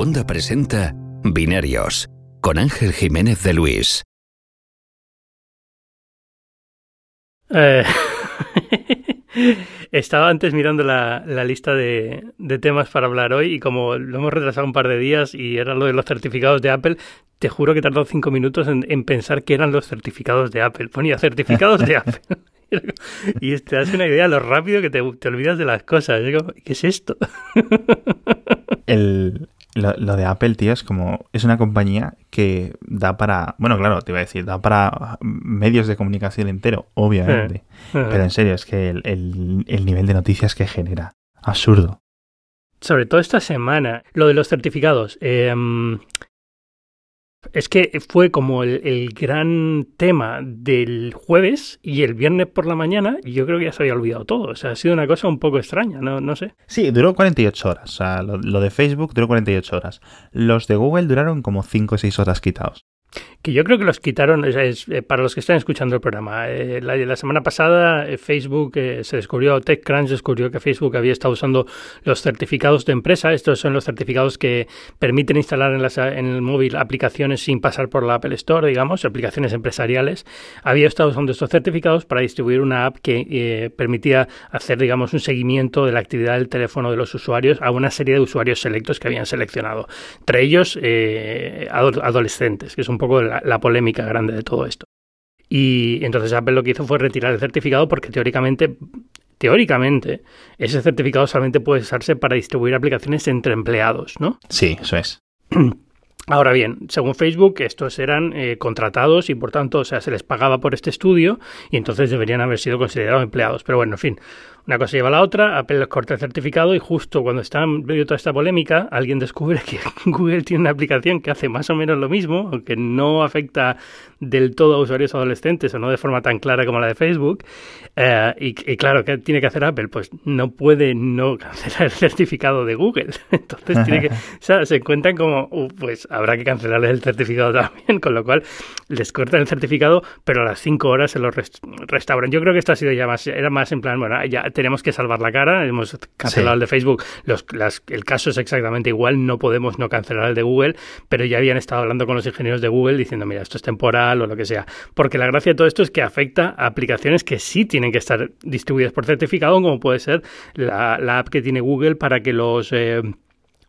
Segunda presenta Binarios con Ángel Jiménez de Luis. Eh, estaba antes mirando la, lista de, temas para hablar hoy y como lo hemos retrasado un par de días y era lo de los certificados de Apple, te juro que tardó cinco minutos en, pensar que eran los certificados de Apple. Ponía certificados de Apple. y te das una idea de lo rápido que te, te olvidas de las cosas. ¿Qué es esto? El, lo, de Apple, tío, es como. Es una compañía que da para. Bueno, claro, te iba a decir, da para medios de comunicación entero, obviamente. Pero en serio, es que el, el nivel de noticias que genera. Absurdo. Sobre todo esta semana, lo de los certificados. Eh, es que fue como el, gran tema del jueves y el viernes por la mañana, yo creo que ya se había olvidado todo. O sea, ha sido una cosa un poco extraña, no, no sé. Sí, duró 48 horas. O sea, lo, lo de Facebook duró 48 horas. Los de Google duraron como 5 o 6 horas quitados que yo creo que los quitaron, eh, para los que están escuchando el programa. Eh, la, semana pasada eh, Facebook se descubrió, TechCrunch descubrió que Facebook había estado usando los certificados de empresa. Estos son los certificados que permiten instalar en, en, el móvil aplicaciones sin pasar por la Apple Store, digamos, aplicaciones empresariales. Había estado usando estos certificados para distribuir una app que permitía hacer, digamos, un seguimiento de la actividad del teléfono de los usuarios a una serie de usuarios selectos que habían seleccionado. Entre ellos, adolescentes, que es un poco la, polémica grande de todo esto. Y entonces Apple lo que hizo fue retirar el certificado porque teóricamente teóricamente, ese certificado solamente puede usarse para distribuir aplicaciones entre empleados, ¿no? Sí, eso es. Ahora bien, según Facebook, estos eran eh, contratados y por tanto, o sea, se les pagaba por este estudio y entonces deberían haber sido considerados empleados. Pero bueno, en fin, una cosa lleva a la otra, Apple les corta el certificado y justo cuando está en medio de toda esta polémica, alguien descubre que Google tiene una aplicación que hace más o menos lo mismo, aunque no afecta del todo a usuarios adolescentes o no de forma tan clara como la de Facebook. Eh, y, claro, ¿qué tiene que hacer Apple? Pues no puede no cancelar el certificado de Google. Entonces tiene que, o sea, se encuentran como, uh, pues habrá que cancelarles el certificado también, con lo cual les cortan el certificado, pero a las cinco horas se lo restauran. Yo creo que esto ha sido ya más, era más en plan, bueno, ya tenemos que salvar la cara, hemos cancelado el de Facebook, los, el caso es exactamente igual, no podemos no cancelar el de Google, pero ya habían estado hablando con los ingenieros de Google diciendo, mira, esto es temporal o lo que sea, porque la gracia de todo esto es que afecta a aplicaciones que sí tienen que estar distribuidas por certificado, como puede ser la, app que tiene Google para que los... Eh,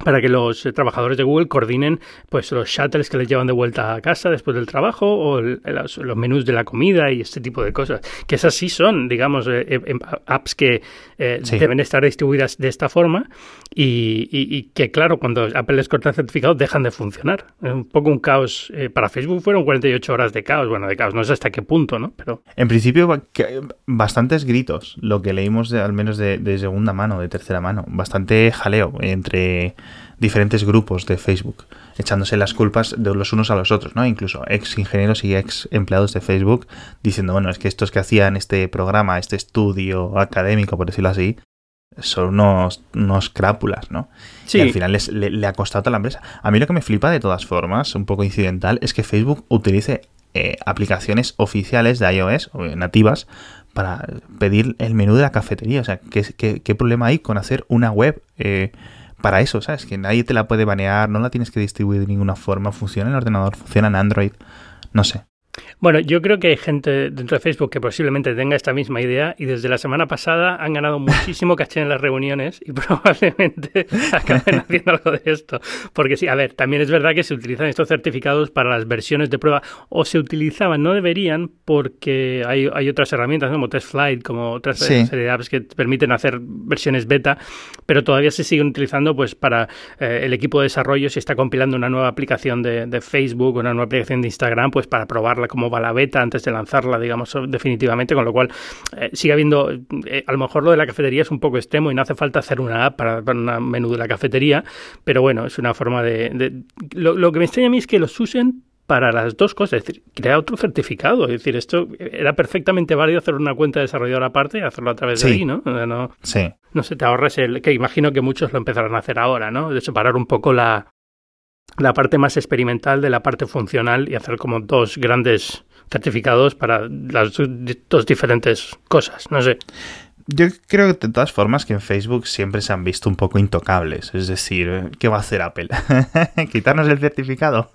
para que los eh, trabajadores de Google coordinen pues los shuttles que les llevan de vuelta a casa después del trabajo o los, menús de la comida y este tipo de cosas. Que esas sí son digamos eh, eh, em, apps que deben estar distribuidas de esta forma y, que claro cuando Apple les corta el certificado dejan de funcionar. Es un poco un caos para Facebook fueron 48 horas de caos. Bueno de caos no sé hasta qué punto no pero en principio bastantes gritos lo que leímos al menos de segunda mano de tercera mano bastante jaleo entre diferentes grupos de Facebook, echándose las culpas de los unos a los otros, ¿no? Incluso ex ingenieros y ex empleados de Facebook diciendo, bueno, es que estos que hacían este programa, este estudio académico, por decirlo así, son unos, unos crápulas, ¿no? Sí. Y al final le, ha costado a la empresa. A mí lo que me flipa de todas formas, un poco incidental, es que Facebook utilice eh, aplicaciones oficiales de iOS, o nativas, para pedir el menú de la cafetería. O sea, ¿qué, qué, problema hay con hacer una web eh, para eso, ¿sabes? Que nadie te la puede banear, no la tienes que distribuir de ninguna forma, funciona en ordenador, funciona en Android, no sé. Bueno, yo creo que hay gente dentro de Facebook que posiblemente tenga esta misma idea y desde la semana pasada han ganado muchísimo caché en las reuniones y probablemente acaben haciendo algo de esto. Porque sí, a ver, también es verdad que se utilizan estos certificados para las versiones de prueba o se utilizaban, no deberían porque hay, hay otras herramientas como TestFlight, como otras serie de apps que permiten hacer versiones beta, pero todavía se siguen utilizando pues para eh, el equipo de desarrollo si está compilando una nueva aplicación de, de Facebook o una nueva aplicación de Instagram, pues para probarla como va la beta antes de lanzarla, digamos, definitivamente, con lo cual eh, sigue habiendo, eh, a lo mejor lo de la cafetería es un poco extremo y no hace falta hacer una app para, un menú de la cafetería, pero bueno, es una forma de... lo, que me extraña a mí es que los usen para las dos cosas, es decir, crear otro certificado. Es decir, esto era perfectamente válido hacer una cuenta de desarrollador aparte y hacerlo a través de ahí, ¿no? No, sí. no se te ahorras el. que imagino que muchos lo empezarán a hacer ahora, ¿no? De separar un poco la, la parte más experimental de la parte funcional y hacer como dos grandes certificados para las dos diferentes cosas, no sé. Yo creo que de todas formas que en Facebook siempre se han visto un poco intocables. Es decir, ¿qué va a hacer Apple? ¿Quitarnos el certificado?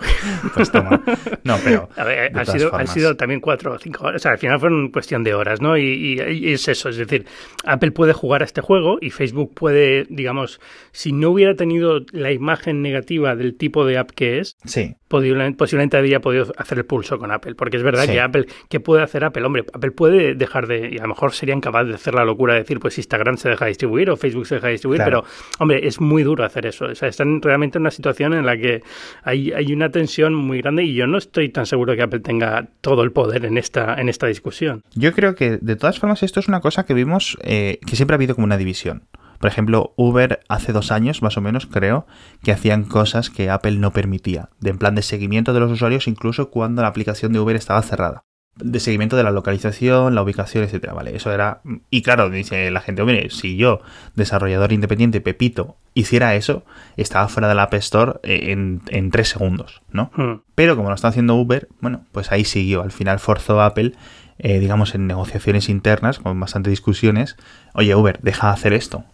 pues toma. No, pero. A ver, han, sido, han sido también cuatro o cinco horas. O sea, al final fueron cuestión de horas, ¿no? Y, y, es eso. Es decir, Apple puede jugar a este juego y Facebook puede, digamos, si no hubiera tenido la imagen negativa del tipo de app que es, sí. posiblemente habría podido hacer el pulso con Apple. Porque es verdad que Apple, ¿qué puede hacer Apple? Hombre, Apple puede dejar de. Y a lo mejor serían capaces de hacer la locura de decir, pues Instagram se deja distribuir o Facebook se deja distribuir, pero, hombre, es muy duro hacer eso. O sea, están realmente en una situación en la que hay, hay una tensión muy grande y yo no estoy tan seguro que Apple tenga todo el poder en esta, en esta discusión. Yo creo que de todas formas esto es una cosa que vimos eh, que siempre ha habido como una división. Por ejemplo, Uber hace dos años, más o menos, creo, que hacían cosas que Apple no permitía, de en plan de seguimiento de los usuarios, incluso cuando la aplicación de Uber estaba cerrada de seguimiento de la localización, la ubicación, etcétera, ¿vale? Eso era... Y claro, dice la gente, mire, si yo, desarrollador independiente, Pepito, hiciera eso, estaba fuera de la App Store eh, en, tres segundos, ¿no? Hmm. Pero como lo está haciendo Uber, bueno, pues ahí siguió. Al final forzó a Apple, eh, digamos, en negociaciones internas, con bastantes discusiones, oye, Uber, deja de hacer esto.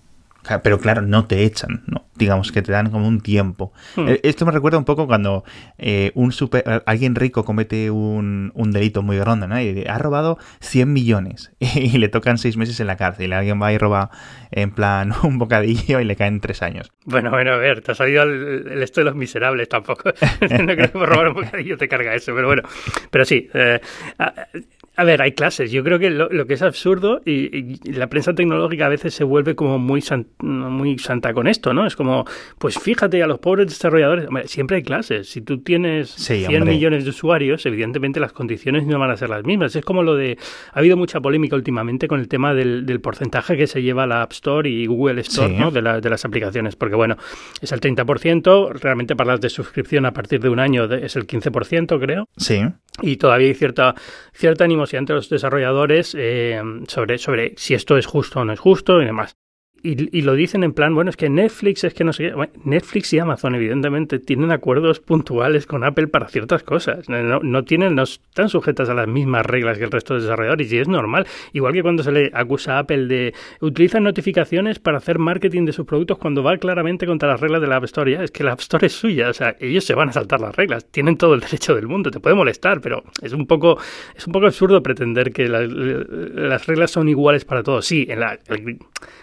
Pero claro, no te echan, ¿no? Digamos que te dan como un tiempo. Hmm. Eh, esto me recuerda un poco cuando eh, un super, alguien rico comete un, delito muy grande, ¿no? Y ha robado 100 millones y le tocan 6 meses en la cárcel. Y alguien va y roba en plan un bocadillo y le caen 3 años. Bueno, bueno, a ver, te ha salido el, esto de los miserables tampoco. no creo que por robar un bocadillo te carga eso, pero bueno. Pero sí, eh, a ver, hay clases. Yo creo que lo, que es absurdo y, la prensa tecnológica a veces se vuelve como muy, muy santa con esto, ¿no? Es como, pues fíjate a los pobres desarrolladores. Hombre, siempre hay clases. Si tú tienes 100 millones de usuarios, evidentemente las condiciones no van a ser las mismas. Es como lo de... Ha habido mucha polémica últimamente con el tema del, porcentaje que se lleva la App Store y Google Store, ¿no? De, de, las aplicaciones. Porque, bueno, es el 30%. Realmente para las de suscripción a partir de un año es el 15%, creo. Sí. Y todavía hay cierta, cierta animosidad entre los desarrolladores eh, sobre, sobre si esto es justo o no es justo y demás y, lo dicen en plan, bueno, es que Netflix es que no sé qué. Netflix y Amazon, evidentemente, tienen acuerdos puntuales con Apple para ciertas cosas. No, no, tienen, no están sujetas a las mismas reglas que el resto de desarrolladores y es normal. Igual que cuando se le acusa a Apple de utilizar notificaciones para hacer marketing de sus productos cuando va claramente contra las reglas de la App Store. Ya, es que la App Store es suya, o sea, ellos se van a saltar las reglas. Tienen todo el derecho del mundo, te puede molestar, pero es un poco, es un poco absurdo pretender que las reglas son iguales para todos. Sí, en la,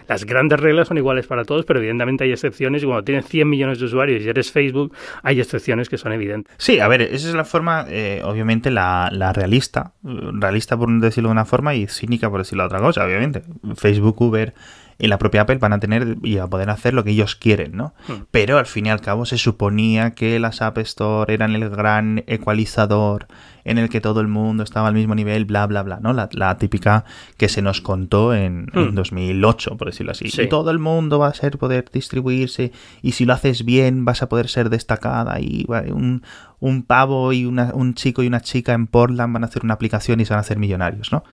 las grandes reglas son iguales para todos, pero evidentemente hay excepciones y cuando tienes 100 millones de usuarios y eres Facebook, hay excepciones que son evidentes. Sí, a ver, esa es la forma, eh, obviamente, la, realista, realista por decirlo de una forma y cínica por decirlo de otra cosa, obviamente. Facebook, Uber y la propia Apple van a tener y a poder hacer lo que ellos quieren, ¿no? Hmm. Pero al fin y al cabo se suponía que las App Store eran el gran ecualizador en el que todo el mundo estaba al mismo nivel, bla, bla, bla, ¿no? La, típica que se nos contó en, 2008, hmm. por decirlo así. Y todo el mundo va a ser poder distribuirse y si lo haces bien vas a poder ser destacada y un, un pavo y un chico y una chica en Portland van a hacer una aplicación y se van a hacer millonarios, ¿no?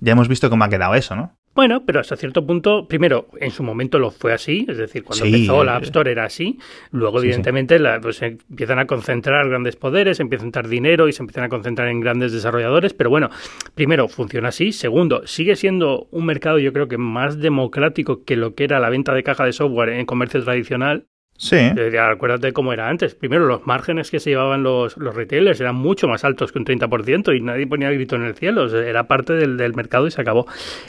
Ya hemos visto cómo ha quedado eso, ¿no? Bueno, pero hasta cierto punto, primero, en su momento lo fue así, es decir, cuando empezó la App Store era así, luego evidentemente La, pues, empiezan a concentrar grandes poderes, empiezan a dar dinero y se empiezan a concentrar en grandes desarrolladores, pero bueno, primero, funciona así, segundo, sigue siendo un mercado yo creo que más democrático que lo que era la venta de caja de software en comercio tradicional, Sí. Eh, acuérdate cómo era antes. Primero, los márgenes que se llevaban los, los retailers eran mucho más altos que un 30% y nadie ponía grito en el cielo. era parte del, del, mercado y se acabó.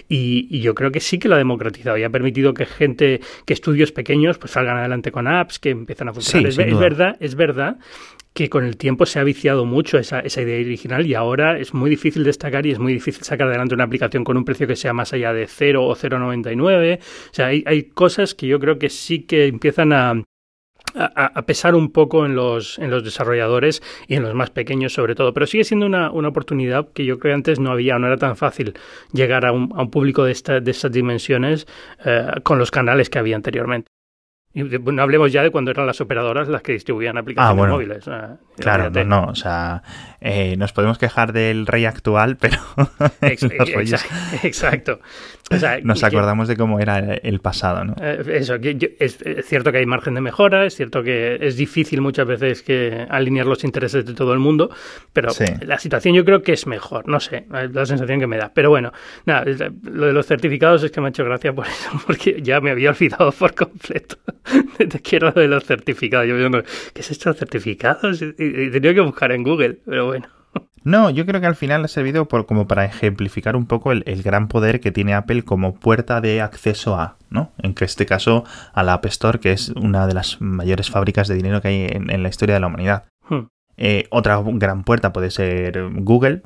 Y, y, yo creo que sí que lo ha democratizado y ha permitido que gente, que estudios pequeños pues salgan adelante con apps, que empiezan a funcionar. es, es, verdad, es verdad que con el tiempo se ha viciado mucho esa, esa, idea original y ahora es muy difícil destacar y es muy difícil sacar adelante una aplicación con un precio que sea más allá de 0 o 0,99. O sea, hay, hay cosas que yo creo que sí que empiezan a a, pesar un poco en los, en los desarrolladores y en los más pequeños sobre todo. Pero sigue siendo una, una oportunidad que yo creo que antes no había, no era tan fácil llegar a un, a un público de, esta, de estas dimensiones eh, con los canales que había anteriormente. Y no hablemos ya de cuando eran las operadoras las que distribuían aplicaciones ah, móviles. claro, no, no, o sea, eh, nos podemos quejar del rey actual, pero... exacto. Nos acordamos de cómo era el pasado, ¿no? Eh, eso, es, cierto que hay margen de mejora, es cierto que es difícil muchas veces que alinear los intereses de todo el mundo, pero la situación yo creo que es mejor, no sé, la sensación que me da. Pero bueno, nada, lo de los certificados es que me ha hecho gracia por eso, porque ya me había olvidado por completo. Te quiero lo de los certificados. Yo ¿qué es esto de certificados? Y, y tenía que buscar en Google, pero bueno. No, yo creo que al final ha servido por, como para ejemplificar un poco el, gran poder que tiene Apple como puerta de acceso a, ¿no? En este caso a la App Store, que es una de las mayores fábricas de dinero que hay en, la historia de la humanidad. Hmm. Eh, otra gran puerta puede ser Google,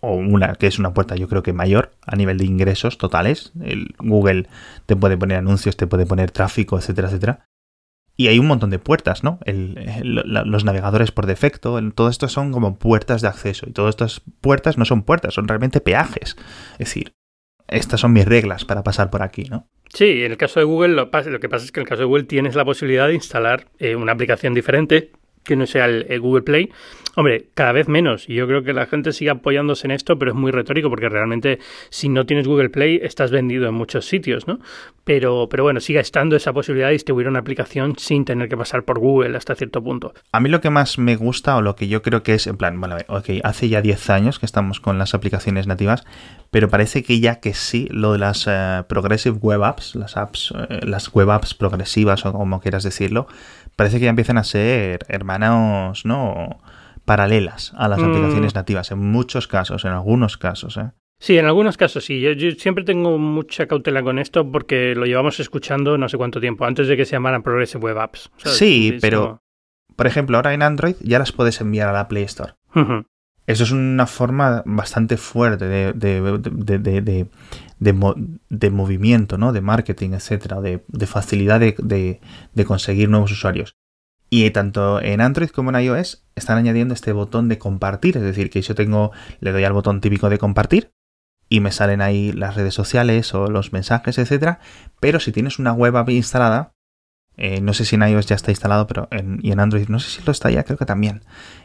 o una que es una puerta yo creo que mayor a nivel de ingresos totales. El Google te puede poner anuncios, te puede poner tráfico, etcétera, etcétera. Y hay un montón de puertas, ¿no? los navegadores por defecto, todo esto son como puertas de acceso. Y todas estas puertas no son puertas, son realmente peajes. Es decir, estas son mis reglas para pasar por aquí, ¿no? Sí, en el caso de Google lo, lo que pasa es que en el caso de Google tienes la posibilidad de instalar eh, una aplicación diferente que no sea el, Google Play. Hombre, cada vez menos. Y yo creo que la gente sigue apoyándose en esto, pero es muy retórico porque realmente si no tienes Google Play estás vendido en muchos sitios, ¿no? Pero, pero bueno, sigue estando esa posibilidad de distribuir una aplicación sin tener que pasar por Google hasta cierto punto. A mí lo que más me gusta o lo que yo creo que es, en plan, bueno, ok, hace ya 10 años que estamos con las aplicaciones nativas, pero parece que ya que sí, lo de las eh, Progressive Web Apps, las apps, eh, las web apps progresivas o como quieras decirlo, parece que ya empiezan a ser hermanos, ¿no? Paralelas a las mm. aplicaciones nativas, en muchos casos, en algunos casos, ¿eh? Sí, en algunos casos sí. Yo, siempre tengo mucha cautela con esto porque lo llevamos escuchando no sé cuánto tiempo, antes de que se llamaran Progressive Web Apps. Sí, pero, por ejemplo, ahora en Android ya las puedes enviar a la Play Store. Eso es una forma bastante fuerte de, de, de, movimiento, ¿no? De marketing, etcétera, de, facilidad de, conseguir nuevos usuarios. Y tanto en Android como en iOS están añadiendo este botón de compartir, es decir, que yo tengo, le doy al botón típico de compartir y me salen ahí las redes sociales o los mensajes, etcétera. Pero si tienes una web app instalada, eh, no sé si en iOS ya está instalado, pero en, y en Android no sé si lo está ya, creo que también.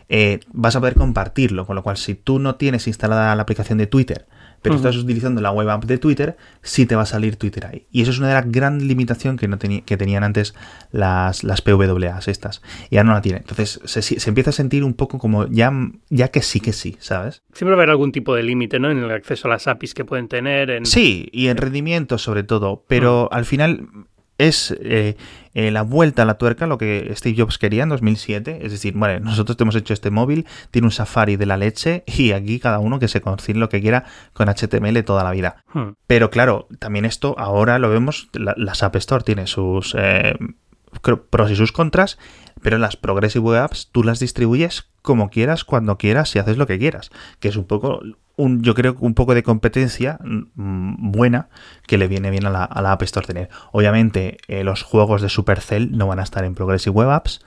Eh, vas a poder compartirlo, con lo cual si tú no tienes instalada la aplicación de Twitter, pero estás utilizando la web app de Twitter, sí te va a salir Twitter ahí. Y eso es una de las grandes limitaciones que, no que tenían antes las, las PWAs estas. Y ya no la tienen. Entonces se, empieza a sentir un poco como ya, ya que sí que sí, ¿sabes? Siempre va a haber algún tipo de límite, ¿no? En el acceso a las APIs que pueden tener. En... Sí, y en rendimiento sobre todo. Pero al final es eh, eh, la vuelta a la tuerca, lo que Steve Jobs quería en 2007. Es decir, bueno, nosotros te hemos hecho este móvil, tiene un Safari de la leche y aquí cada uno que se consigue lo que quiera con HTML toda la vida. Hmm. Pero claro, también esto ahora lo vemos, la, App Store tiene sus eh, pros y sus contras, pero las Progressive Apps tú las distribuyes como quieras, cuando quieras y haces lo que quieras, que es un poco un, yo creo un poco de competencia mm, buena que le viene bien a la, App Store tener. Obviamente eh, los juegos de Supercell no van a estar en Progressive Web Apps,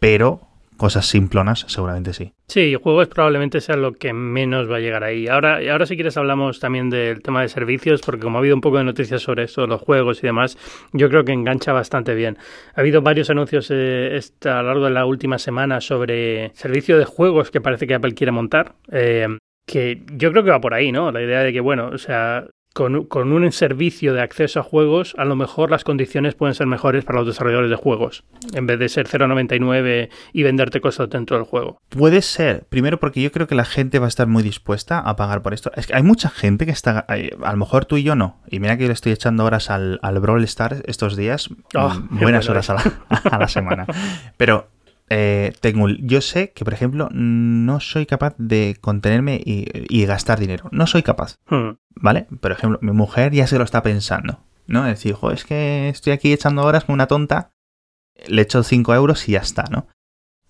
pero cosas simplonas seguramente sí. Sí, juegos probablemente sea lo que menos va a llegar ahí. Ahora, ahora si quieres hablamos también del tema de servicios, porque como ha habido un poco de noticias sobre esto, los juegos y demás, yo creo que engancha bastante bien. Ha habido varios anuncios eh, a lo largo de la última semana sobre servicio de juegos que parece que Apple quiere montar. Eh, que yo creo que va por ahí, ¿no? La idea de que, bueno, o sea, con, con, un servicio de acceso a juegos, a lo mejor las condiciones pueden ser mejores para los desarrolladores de juegos, en vez de ser 0,99 y venderte cosas dentro del juego. Puede ser, primero porque yo creo que la gente va a estar muy dispuesta a pagar por esto. Es que hay mucha gente que está, a lo mejor tú y yo no, y mira que yo le estoy echando horas al, al Brawl Stars estos días, oh, buenas horas a la, a la semana, pero eh, tengo, yo sé que, por ejemplo, no soy capaz de contenerme y, gastar dinero. No soy capaz. Hmm. ¿Vale? Por ejemplo, mi mujer ya se lo está pensando. ¿No? Es decir, es que estoy aquí echando horas con una tonta. Le echo 5 euros y ya está, ¿no?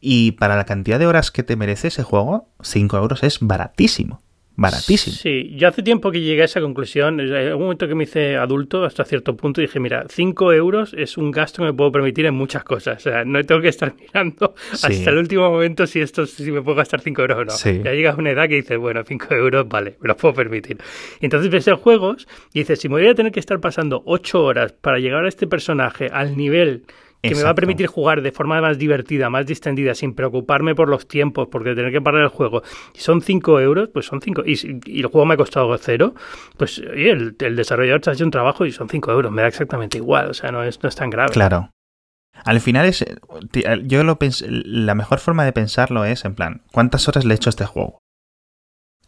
Y para la cantidad de horas que te merece ese juego, 5 euros es baratísimo baratísimo. Sí, yo hace tiempo que llegué a esa conclusión. En un momento que me hice adulto, hasta cierto punto, dije, mira, 5 euros es un gasto que me puedo permitir en muchas cosas. O sea, no tengo que estar mirando hasta el último momento si esto si me puedo gastar 5 euros o no. Ya llegas a una edad que dices, bueno, 5 euros, vale, me los puedo permitir. Y entonces ves el juegos y dices, si me voy a tener que estar pasando 8 horas para llegar a este personaje al nivel que me va a permitir jugar de forma más divertida, más distendida, sin preocuparme por los tiempos, porque tener que parar el juego. Y son 5 euros, pues son 5. Y, y, el juego me ha costado cero, pues el, el desarrollador te ha hecho un trabajo y son 5 euros. Me da exactamente igual, o sea, no es, no es tan grave. Claro. Al final es. Yo lo la mejor forma de pensarlo es en plan, ¿cuántas horas le he hecho a este juego?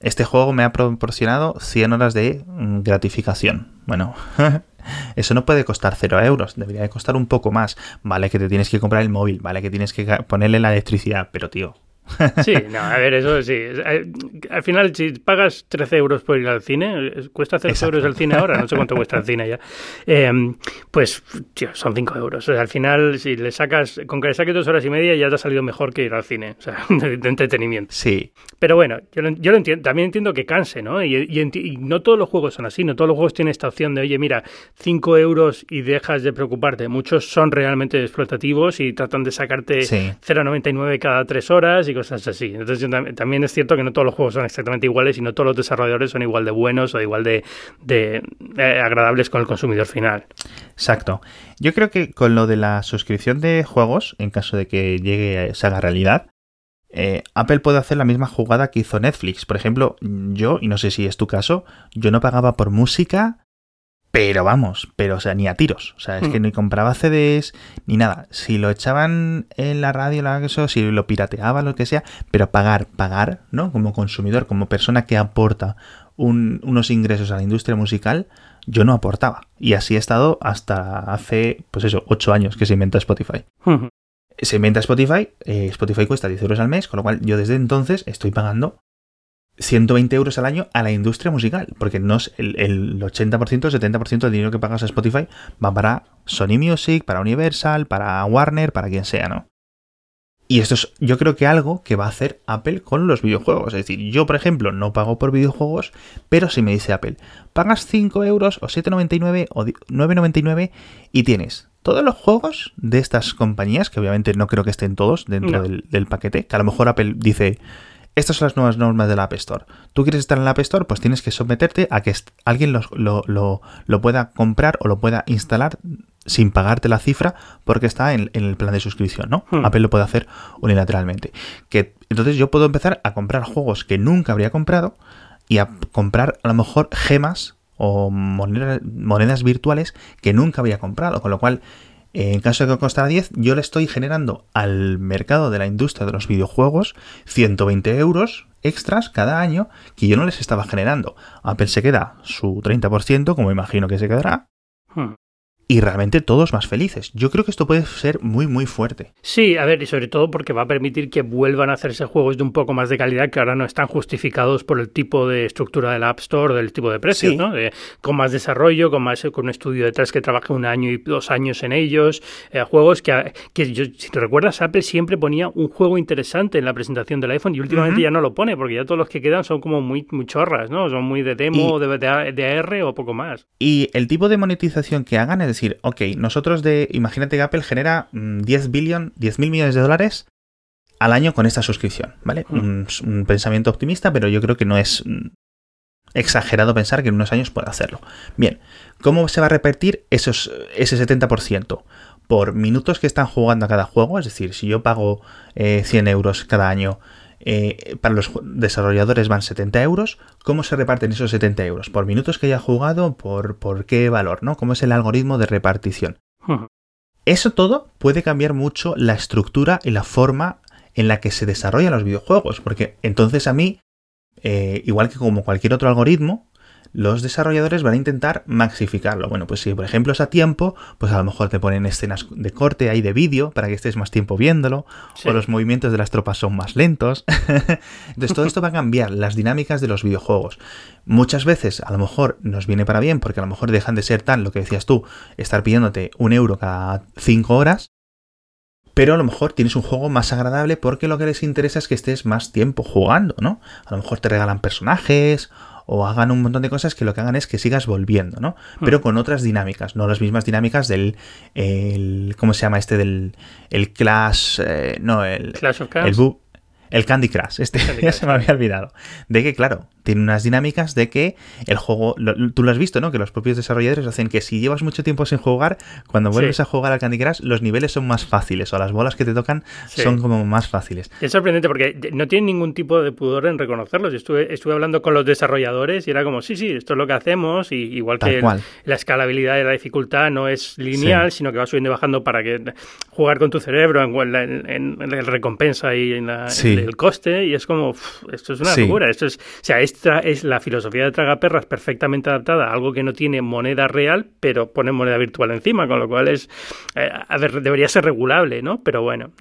Este juego me ha proporcionado 100 horas de mm, gratificación. Bueno, eso no puede costar 0 euros, debería de costar un poco más. Vale que te tienes que comprar el móvil, vale que tienes que ponerle la electricidad, pero tío, Sí, no, a ver, eso sí. Eh, al final, si pagas 13 euros por ir al cine, cuesta 13 euros el cine ahora, no sé cuánto cuesta el cine ya. Em, pues, tío, son 5 euros. O sea, al final, si le sacas, con que le saques dos horas y media, ya te ha salido mejor que ir al cine, o sea, de, entretenimiento. Sí. Pero bueno, yo lo, yo lo entiendo, también entiendo que canse, ¿no? Y, y, no todos los juegos son así, no todos los juegos tienen esta opción de, oye, mira, 5 euros y dejas de preocuparte. Muchos son realmente explotativos y tratan de sacarte 0,99 cada 3 horas y cosas así. Entonces también es cierto que no todos los juegos son exactamente iguales y no todos los desarrolladores son igual de buenos o igual de, eh, agradables con el consumidor final. Exacto. Yo creo que con lo de la suscripción de juegos, en caso de que llegue, se haga realidad, eh, Apple puede hacer la misma jugada que hizo Netflix. Por ejemplo, yo, y no sé si es tu caso, yo no pagaba por música pero vamos, pero o sea, ni a tiros. O sea, es que hmm. ni compraba CDs ni nada. Si lo echaban en la radio, eso, si lo pirateaba, lo que sea, pero pagar, pagar, ¿no? Como consumidor, como persona que aporta unos ingresos a la industria musical, yo no aportaba. Y así he estado hasta hace, pues eso, ocho años que se inventa Spotify. Se inventa Spotify, eh, Spotify cuesta 10 euros al mes, con lo cual yo desde entonces estoy pagando 120 euros al año a la industria musical, porque no es el, el 80%, 70% del dinero que pagas a Spotify va para Sony Music, para Universal, para Warner, para quien sea, ¿no? Y esto es, yo creo que algo que va a hacer Apple con los videojuegos. Es decir, yo, por ejemplo, no pago por videojuegos, pero si me dice Apple, pagas 5 euros o 7,99 o 9,99 y tienes todos los juegos de estas compañías, que obviamente no creo que estén todos dentro del, del paquete, que a lo mejor Apple dice, estas son las nuevas normas del App Store. ¿Tú quieres estar en el App Store? Pues tienes que someterte a que alguien lo, pueda comprar o lo pueda instalar sin pagarte la cifra porque está en, el plan de suscripción, ¿no? Hmm. Apple lo puede hacer unilateralmente. Que, entonces yo puedo empezar a comprar juegos que nunca habría comprado y a comprar a lo mejor gemas o monedas virtuales que nunca había comprado, con lo cual en caso de que costara 10, yo le estoy generando al mercado de la industria de los videojuegos 120 euros extras cada año que yo no les estaba generando. Apple se queda su 30%, como imagino que se quedará. Hmm y realmente todos más felices. Yo creo que esto puede ser muy, muy fuerte. Sí, a ver, y sobre todo porque va a permitir que vuelvan a hacerse juegos de un poco más de calidad que ahora no están justificados por el tipo de estructura del App Store, del tipo de precios, ¿no? con más desarrollo, con más con un estudio detrás que trabaje un año y dos años en ellos. Eh, juegos que, que yo, si te recuerdas, Apple siempre ponía un juego interesante en la presentación del iPhone y últimamente ya no lo pone porque ya todos los que quedan son como muy, muy chorras, ¿no? Son muy de demo, de, de, de AR o poco más. Y el tipo de monetización que hagan es decir, ok, nosotros de, imagínate que Apple genera 10 mm, billion, 10 mil millones de dólares al año con esta suscripción, ¿vale? Un, pensamiento optimista, pero yo creo que no es mm, exagerado pensar que en unos años pueda hacerlo. Bien, ¿cómo se va a repetir esos, ese 70%? Por minutos que están jugando a cada juego, es decir, si yo pago 100 eh, euros cada año eh, para los desarrolladores van 70 euros. ¿Cómo se reparten esos 70 euros? ¿Por minutos que haya jugado? ¿Por, por qué valor? ¿no? ¿Cómo es el algoritmo de repartición? Eso todo puede cambiar mucho la estructura y la forma en la que se desarrollan los videojuegos, porque entonces a mí, eh, igual que como cualquier otro algoritmo, los desarrolladores van a intentar maxificarlo. Bueno, pues si por ejemplo es a tiempo, pues a lo mejor te ponen escenas de corte ahí de vídeo para que estés más tiempo viéndolo, o los movimientos de las tropas son más lentos. Entonces todo esto va a cambiar las dinámicas de los videojuegos. Muchas veces a lo mejor nos viene para bien porque a lo mejor dejan de ser tan, lo que decías tú, estar pidiéndote un euro cada cinco horas, pero a lo mejor tienes un juego más agradable porque lo que les interesa es que estés más tiempo jugando, ¿no? A lo mejor te regalan personajes o hagan un montón de cosas que lo que hagan es que sigas volviendo, ¿no? Hmm. Pero con otras dinámicas, no las mismas dinámicas del, el, ¿cómo se llama este? Del el Clash, eh, no, el... Clash of El, el Candy Crush, este ya se me había olvidado. De que, claro, tiene unas dinámicas de que el juego, tú lo has visto, ¿no? Que los propios desarrolladores hacen que si llevas mucho tiempo sin jugar, cuando vuelves a jugar al Candy Crush, los niveles son más fáciles o las bolas que te tocan son como más fáciles. Es sorprendente porque no tienen ningún tipo de pudor en reconocerlos. Estuve, estuve hablando con los desarrolladores y era como, sí, sí, esto es lo que hacemos, y igual que la escalabilidad de la dificultad no es lineal, sino que va subiendo y bajando para que jugar con tu cerebro en, la recompensa y en, el coste, y es como, esto es una locura. Esto es, o sea, esta es la filosofía de tragaperras perfectamente adaptada a algo que no tiene moneda real, pero pone moneda virtual encima, con lo cual es, eh, a ver, debería ser regulable, ¿no? Pero bueno,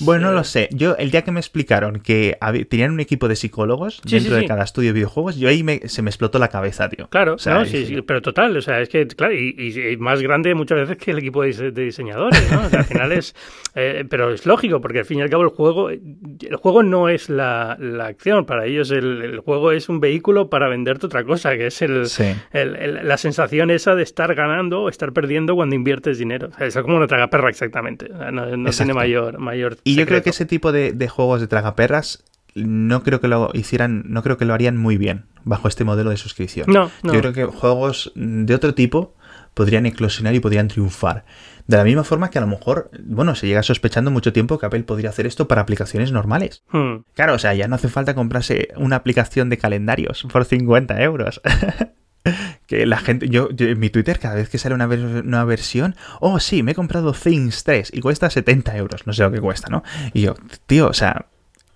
bueno, no lo sé. Yo el día que me explicaron que tenían un equipo de psicólogos dentro de cada estudio de videojuegos, yo ahí se me explotó la cabeza, tío. Claro, no, sí, pero total, o sea, es que, claro, y, más grande muchas veces que el equipo de, diseñadores, ¿no? al final es, eh, pero es lógico, porque al fin y al cabo el juego, el juego no es la, acción, para ellos el, juego es un vehículo para venderte otra cosa, que es el, la sensación esa de estar ganando o estar perdiendo cuando inviertes dinero. O sea, es como una tragaperra exactamente, no, tiene mayor, mayor Y yo creo que ese tipo de, de juegos de tragaperras no creo que lo hicieran, no creo que lo harían muy bien bajo este modelo de suscripción. No, Yo creo que juegos de otro tipo podrían eclosionar y podrían triunfar. De la misma forma que a lo mejor, bueno, se llega sospechando mucho tiempo que Apple podría hacer esto para aplicaciones normales. Hmm. Claro, o sea, ya no hace falta comprarse una aplicación de calendarios por 50 euros. que la gente, yo, en mi Twitter, cada vez que sale una, nueva versión, oh sí, me he comprado Things 3 y cuesta 70 euros, no sé lo que cuesta, ¿no? Y yo, tío, o sea,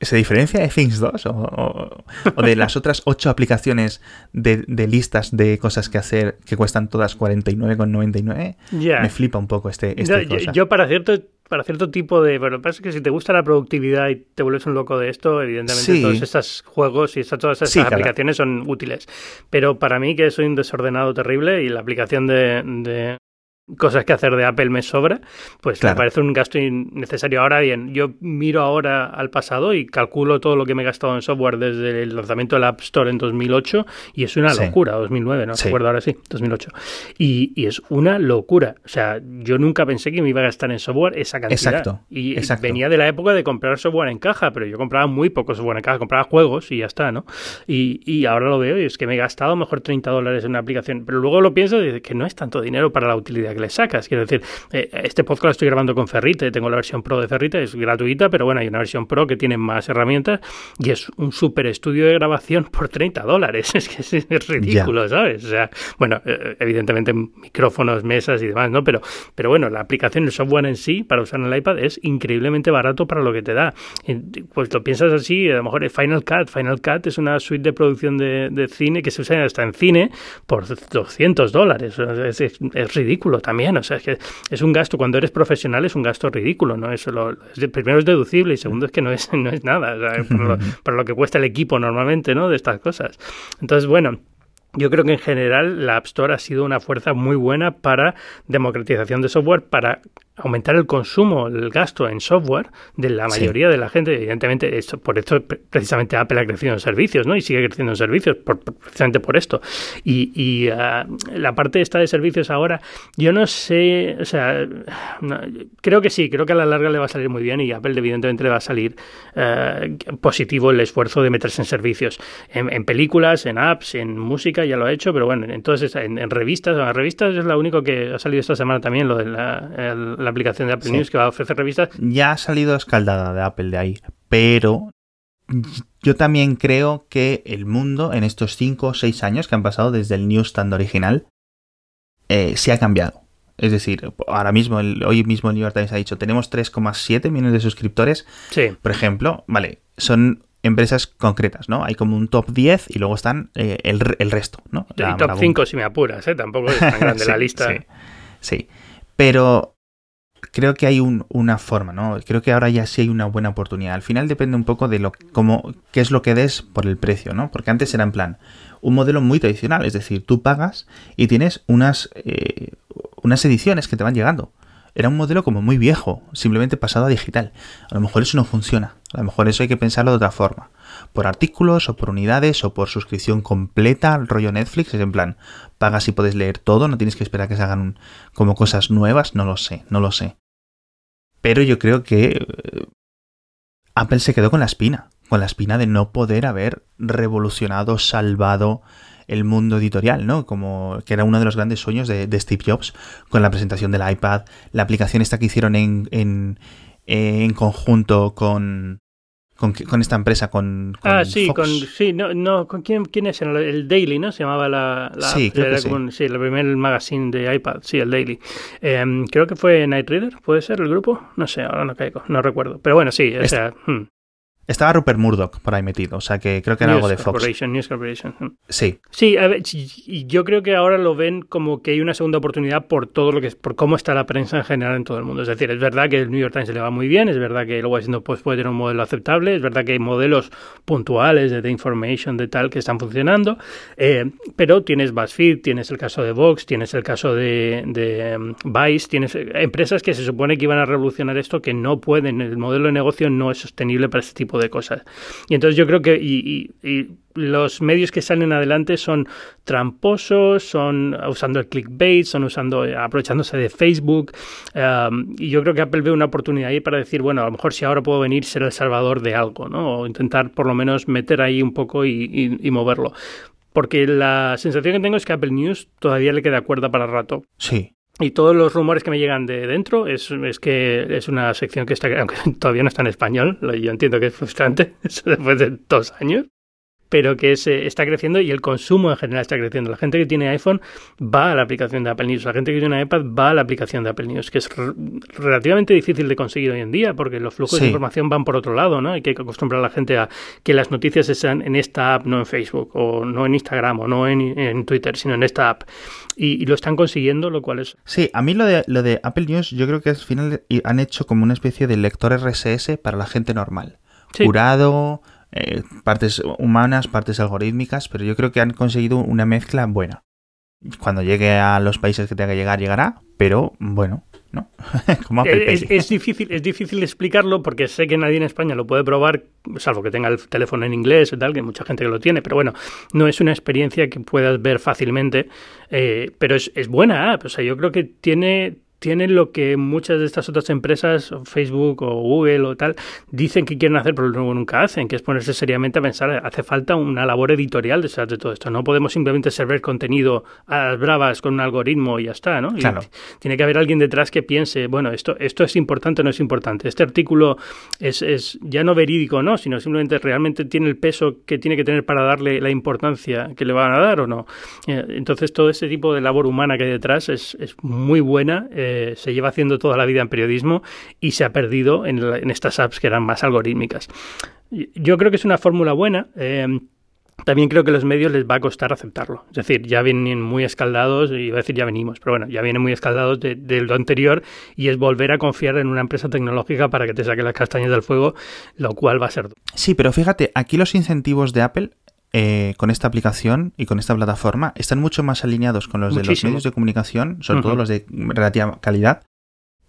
¿Se diferencia de Things 2 o, de las otras 8 aplicaciones de, listas de cosas que hacer que cuestan todas 49,99? Me flipa un poco este, este yo, para cierto para cierto tipo de... Que pasa es que si te gusta la productividad y te vuelves un loco de esto, evidentemente todos estos juegos y todas esas aplicaciones son útiles. Pero para mí, que soy un desordenado terrible y la aplicación de cosas que hacer de Apple me sobra, pues me parece un gasto innecesario. Ahora bien, yo miro ahora al pasado y calculo todo lo que me he gastado en software desde el lanzamiento del App Store en 2008 y es una locura, 2009, no recuerdo ahora sí, 2008. Y, y, es una locura. O sea, yo nunca pensé que me iba a gastar en software esa cantidad. Exacto. Y venía de la época de comprar software en caja, pero yo compraba muy poco software en caja, compraba juegos y ya está, ¿no? Y, y ahora lo veo y es que me he gastado mejor 30 dólares en una aplicación, pero luego lo pienso y que no es tanto dinero para la utilidad que le sacas. Quiero decir, eh, este podcast lo estoy grabando con Ferrite, tengo la versión Pro de Ferrite, es gratuita, pero bueno, hay una versión Pro que tiene más herramientas y es un super estudio de grabación por 30 dólares. Es que es, ridículo, ¿sabes? O sea, bueno, eh, evidentemente micrófonos, mesas y demás, ¿no? Pero, pero bueno, la aplicación, el software en sí, para usar en el iPad, es increíblemente barato para lo que te da. Pues lo piensas así, a lo mejor Final Cut. Final Cut es una suite de producción de, cine que se usa hasta en cine por 200 dólares. es ridículo también. O sea, es que es un gasto, cuando eres profesional es un gasto ridículo, ¿no? Eso lo, primero es deducible y segundo es que no es, no es nada, o para, lo, que cuesta el equipo normalmente, ¿no? De estas cosas. Entonces, bueno. Yo creo que en general la App Store ha sido una fuerza muy buena para democratización de software, para aumentar el consumo, el gasto en software de la mayoría de la gente. Evidentemente, esto, por esto precisamente Apple ha crecido en servicios, ¿no? Y sigue creciendo en servicios, precisamente por esto. Y, ah, la parte esta de servicios ahora, yo no sé, o sea, creo que sí, creo que a la larga le va a salir muy bien y Apple evidentemente le va a salir eh, positivo el esfuerzo de meterse en servicios, en, películas, en apps, en música, ya lo ha hecho, pero bueno, entonces en, en revistas, en revistas es lo único que ha salido esta semana también, lo de la la aplicación de Apple News que va a ofrecer revistas. Ya ha salido escaldada de Apple de ahí, pero yo también creo que el mundo en estos 5 o 6 años que han pasado desde el newsstand original eh, se ha cambiado. Es decir, ahora mismo, hoy mismo el New York Times ha dicho, tenemos 3,7 millones de suscriptores. Sí. Por ejemplo, vale, son empresas concretas, ¿no? Hay como un top 10 y luego están eh, el, resto, ¿no? y top 5 si me apuras, ¿eh? Tampoco es tan grande la lista. Sí, sí. Pero creo que hay una forma, ¿no? Creo que ahora ya sí hay una buena oportunidad. Al final depende un poco de lo cómo, qué es lo que des por el precio, ¿no? Porque antes era en plan un modelo muy tradicional, es decir, tú pagas y tienes unas, eh, unas ediciones que te van llegando. Era un modelo como muy viejo, simplemente pasado a digital. A lo mejor eso no funciona. A lo mejor eso hay que pensarlo de otra forma. Por artículos o por unidades o por suscripción completa, rollo Netflix, es en plan, pagas y puedes leer todo, no tienes que esperar que se hagan como cosas nuevas, no lo sé, no lo sé. Pero yo creo que eh, Apple se quedó con la espina, con la espina de no poder haber revolucionado, salvado el mundo editorial, ¿no? Como que era uno de los grandes sueños de, Steve Jobs con la presentación del iPad, la aplicación esta que hicieron en, en, en conjunto con, con, con, esta empresa, con, con Ah, sí, Fox. con, sí, no, no, ¿con quién, quién es? El, el Daily, ¿no? Se llamaba la... la Sí, creo era que sí. como un- sí, el primer magazine de iPad, sí, el Daily. Eh, creo que fue Night Reader, ¿puede ser el grupo? No sé, ahora no caigo, no recuerdo. Pero bueno, sí, o Es- sea... hmm. Estaba Rupert Murdoch por ahí metido, o sea que creo que era News algo de Fox. Corporation, News Corporation. Sí, Sí, a ver, yo creo que ahora lo ven como que hay una segunda oportunidad por todo lo que es, por cómo está la prensa en general en todo el mundo. Es decir, es verdad que el New York Times le va muy bien, es verdad que el Washington Post puede tener un modelo aceptable, es verdad que hay modelos puntuales de The Information, de tal, que están funcionando, eh, pero tienes BuzzFeed, tienes el caso de Vox, tienes el caso de, de em, Vice, tienes eh, empresas que se supone que iban a revolucionar esto que no pueden, el modelo de negocio no es sostenible para este tipo de cosas. Y entonces yo creo que y, los medios que salen adelante son tramposos, son usando el clickbait, son usando aprovechándose de Facebook. y yo creo que Apple ve una oportunidad ahí para decir, bueno, a lo mejor si ahora puedo venir ser el salvador de algo, ¿no? O intentar por lo menos meter ahí un poco y- y moverlo. Porque la sensación que tengo es que Apple News todavía le queda cuerda para rato. sí. Y todos los rumores que me llegan de dentro es, es que es una sección que está, aunque todavía no está en español, yo entiendo que es frustrante, eso después de dos años, pero que se está creciendo y el consumo en general está creciendo. La gente que tiene iPhone va a la aplicación de Apple News, la gente que tiene una iPad va a la aplicación de Apple News, que es re- relativamente difícil de conseguir hoy en día porque los flujos Sí. de información van por otro lado, ¿no? Hay que acostumbrar a la gente a que las noticias están en esta app, no en Facebook, o no en Instagram, o no en, en Twitter, sino en esta app. Y, y lo están consiguiendo, lo cual es Sí, a mí lo de, lo de Apple News, yo creo que al final han hecho como una especie de lector RSS para la gente normal. Sí. Curado, eh, partes humanas, partes algorítmicas, pero yo creo que han conseguido una mezcla buena. Cuando llegue a los países que tenga que llegar, llegará, pero bueno, ¿no? como Es, es difícil, es difícil explicarlo porque sé que nadie en España lo puede probar, salvo que tenga el teléfono en inglés y tal, que hay mucha gente que lo tiene, pero bueno, no es una experiencia que puedas ver fácilmente, eh, pero es, es buena app, o sea, yo creo que tiene, tiene lo que muchas de estas otras empresas, Facebook o Google o tal, dicen que quieren hacer, pero luego nunca hacen, que es ponerse seriamente a pensar, hace falta una labor editorial detrás de todo esto, no podemos simplemente servir contenido a las bravas con un algoritmo y ya está, ¿no? Y Claro. tiene que haber alguien detrás que piense, bueno, esto, esto es importante o no es importante. Este artículo es, es ya no verídico, ¿no? Sino simplemente realmente tiene el peso que tiene que tener para darle la importancia que le van a dar o no. Eh, Entonces, todo ese tipo de labor humana que hay detrás es, es muy buena. eh, se lleva haciendo toda la vida en periodismo y se ha perdido en, estas apps que eran más algorítmicas. Yo creo que es una fórmula buena. eh, también creo que a los medios les va a costar aceptarlo. Es decir, ya vienen muy escaldados, y iba a decir ya venimos, pero bueno, ya vienen muy escaldados de, de lo anterior y es volver a confiar en una empresa tecnológica para que te saque las castañas del fuego, lo cual va a ser. Sí, pero fíjate, aquí los incentivos de Apple eh, con esta aplicación y con esta plataforma están mucho más alineados con los de los medios de comunicación, sobre todo los de relativa calidad.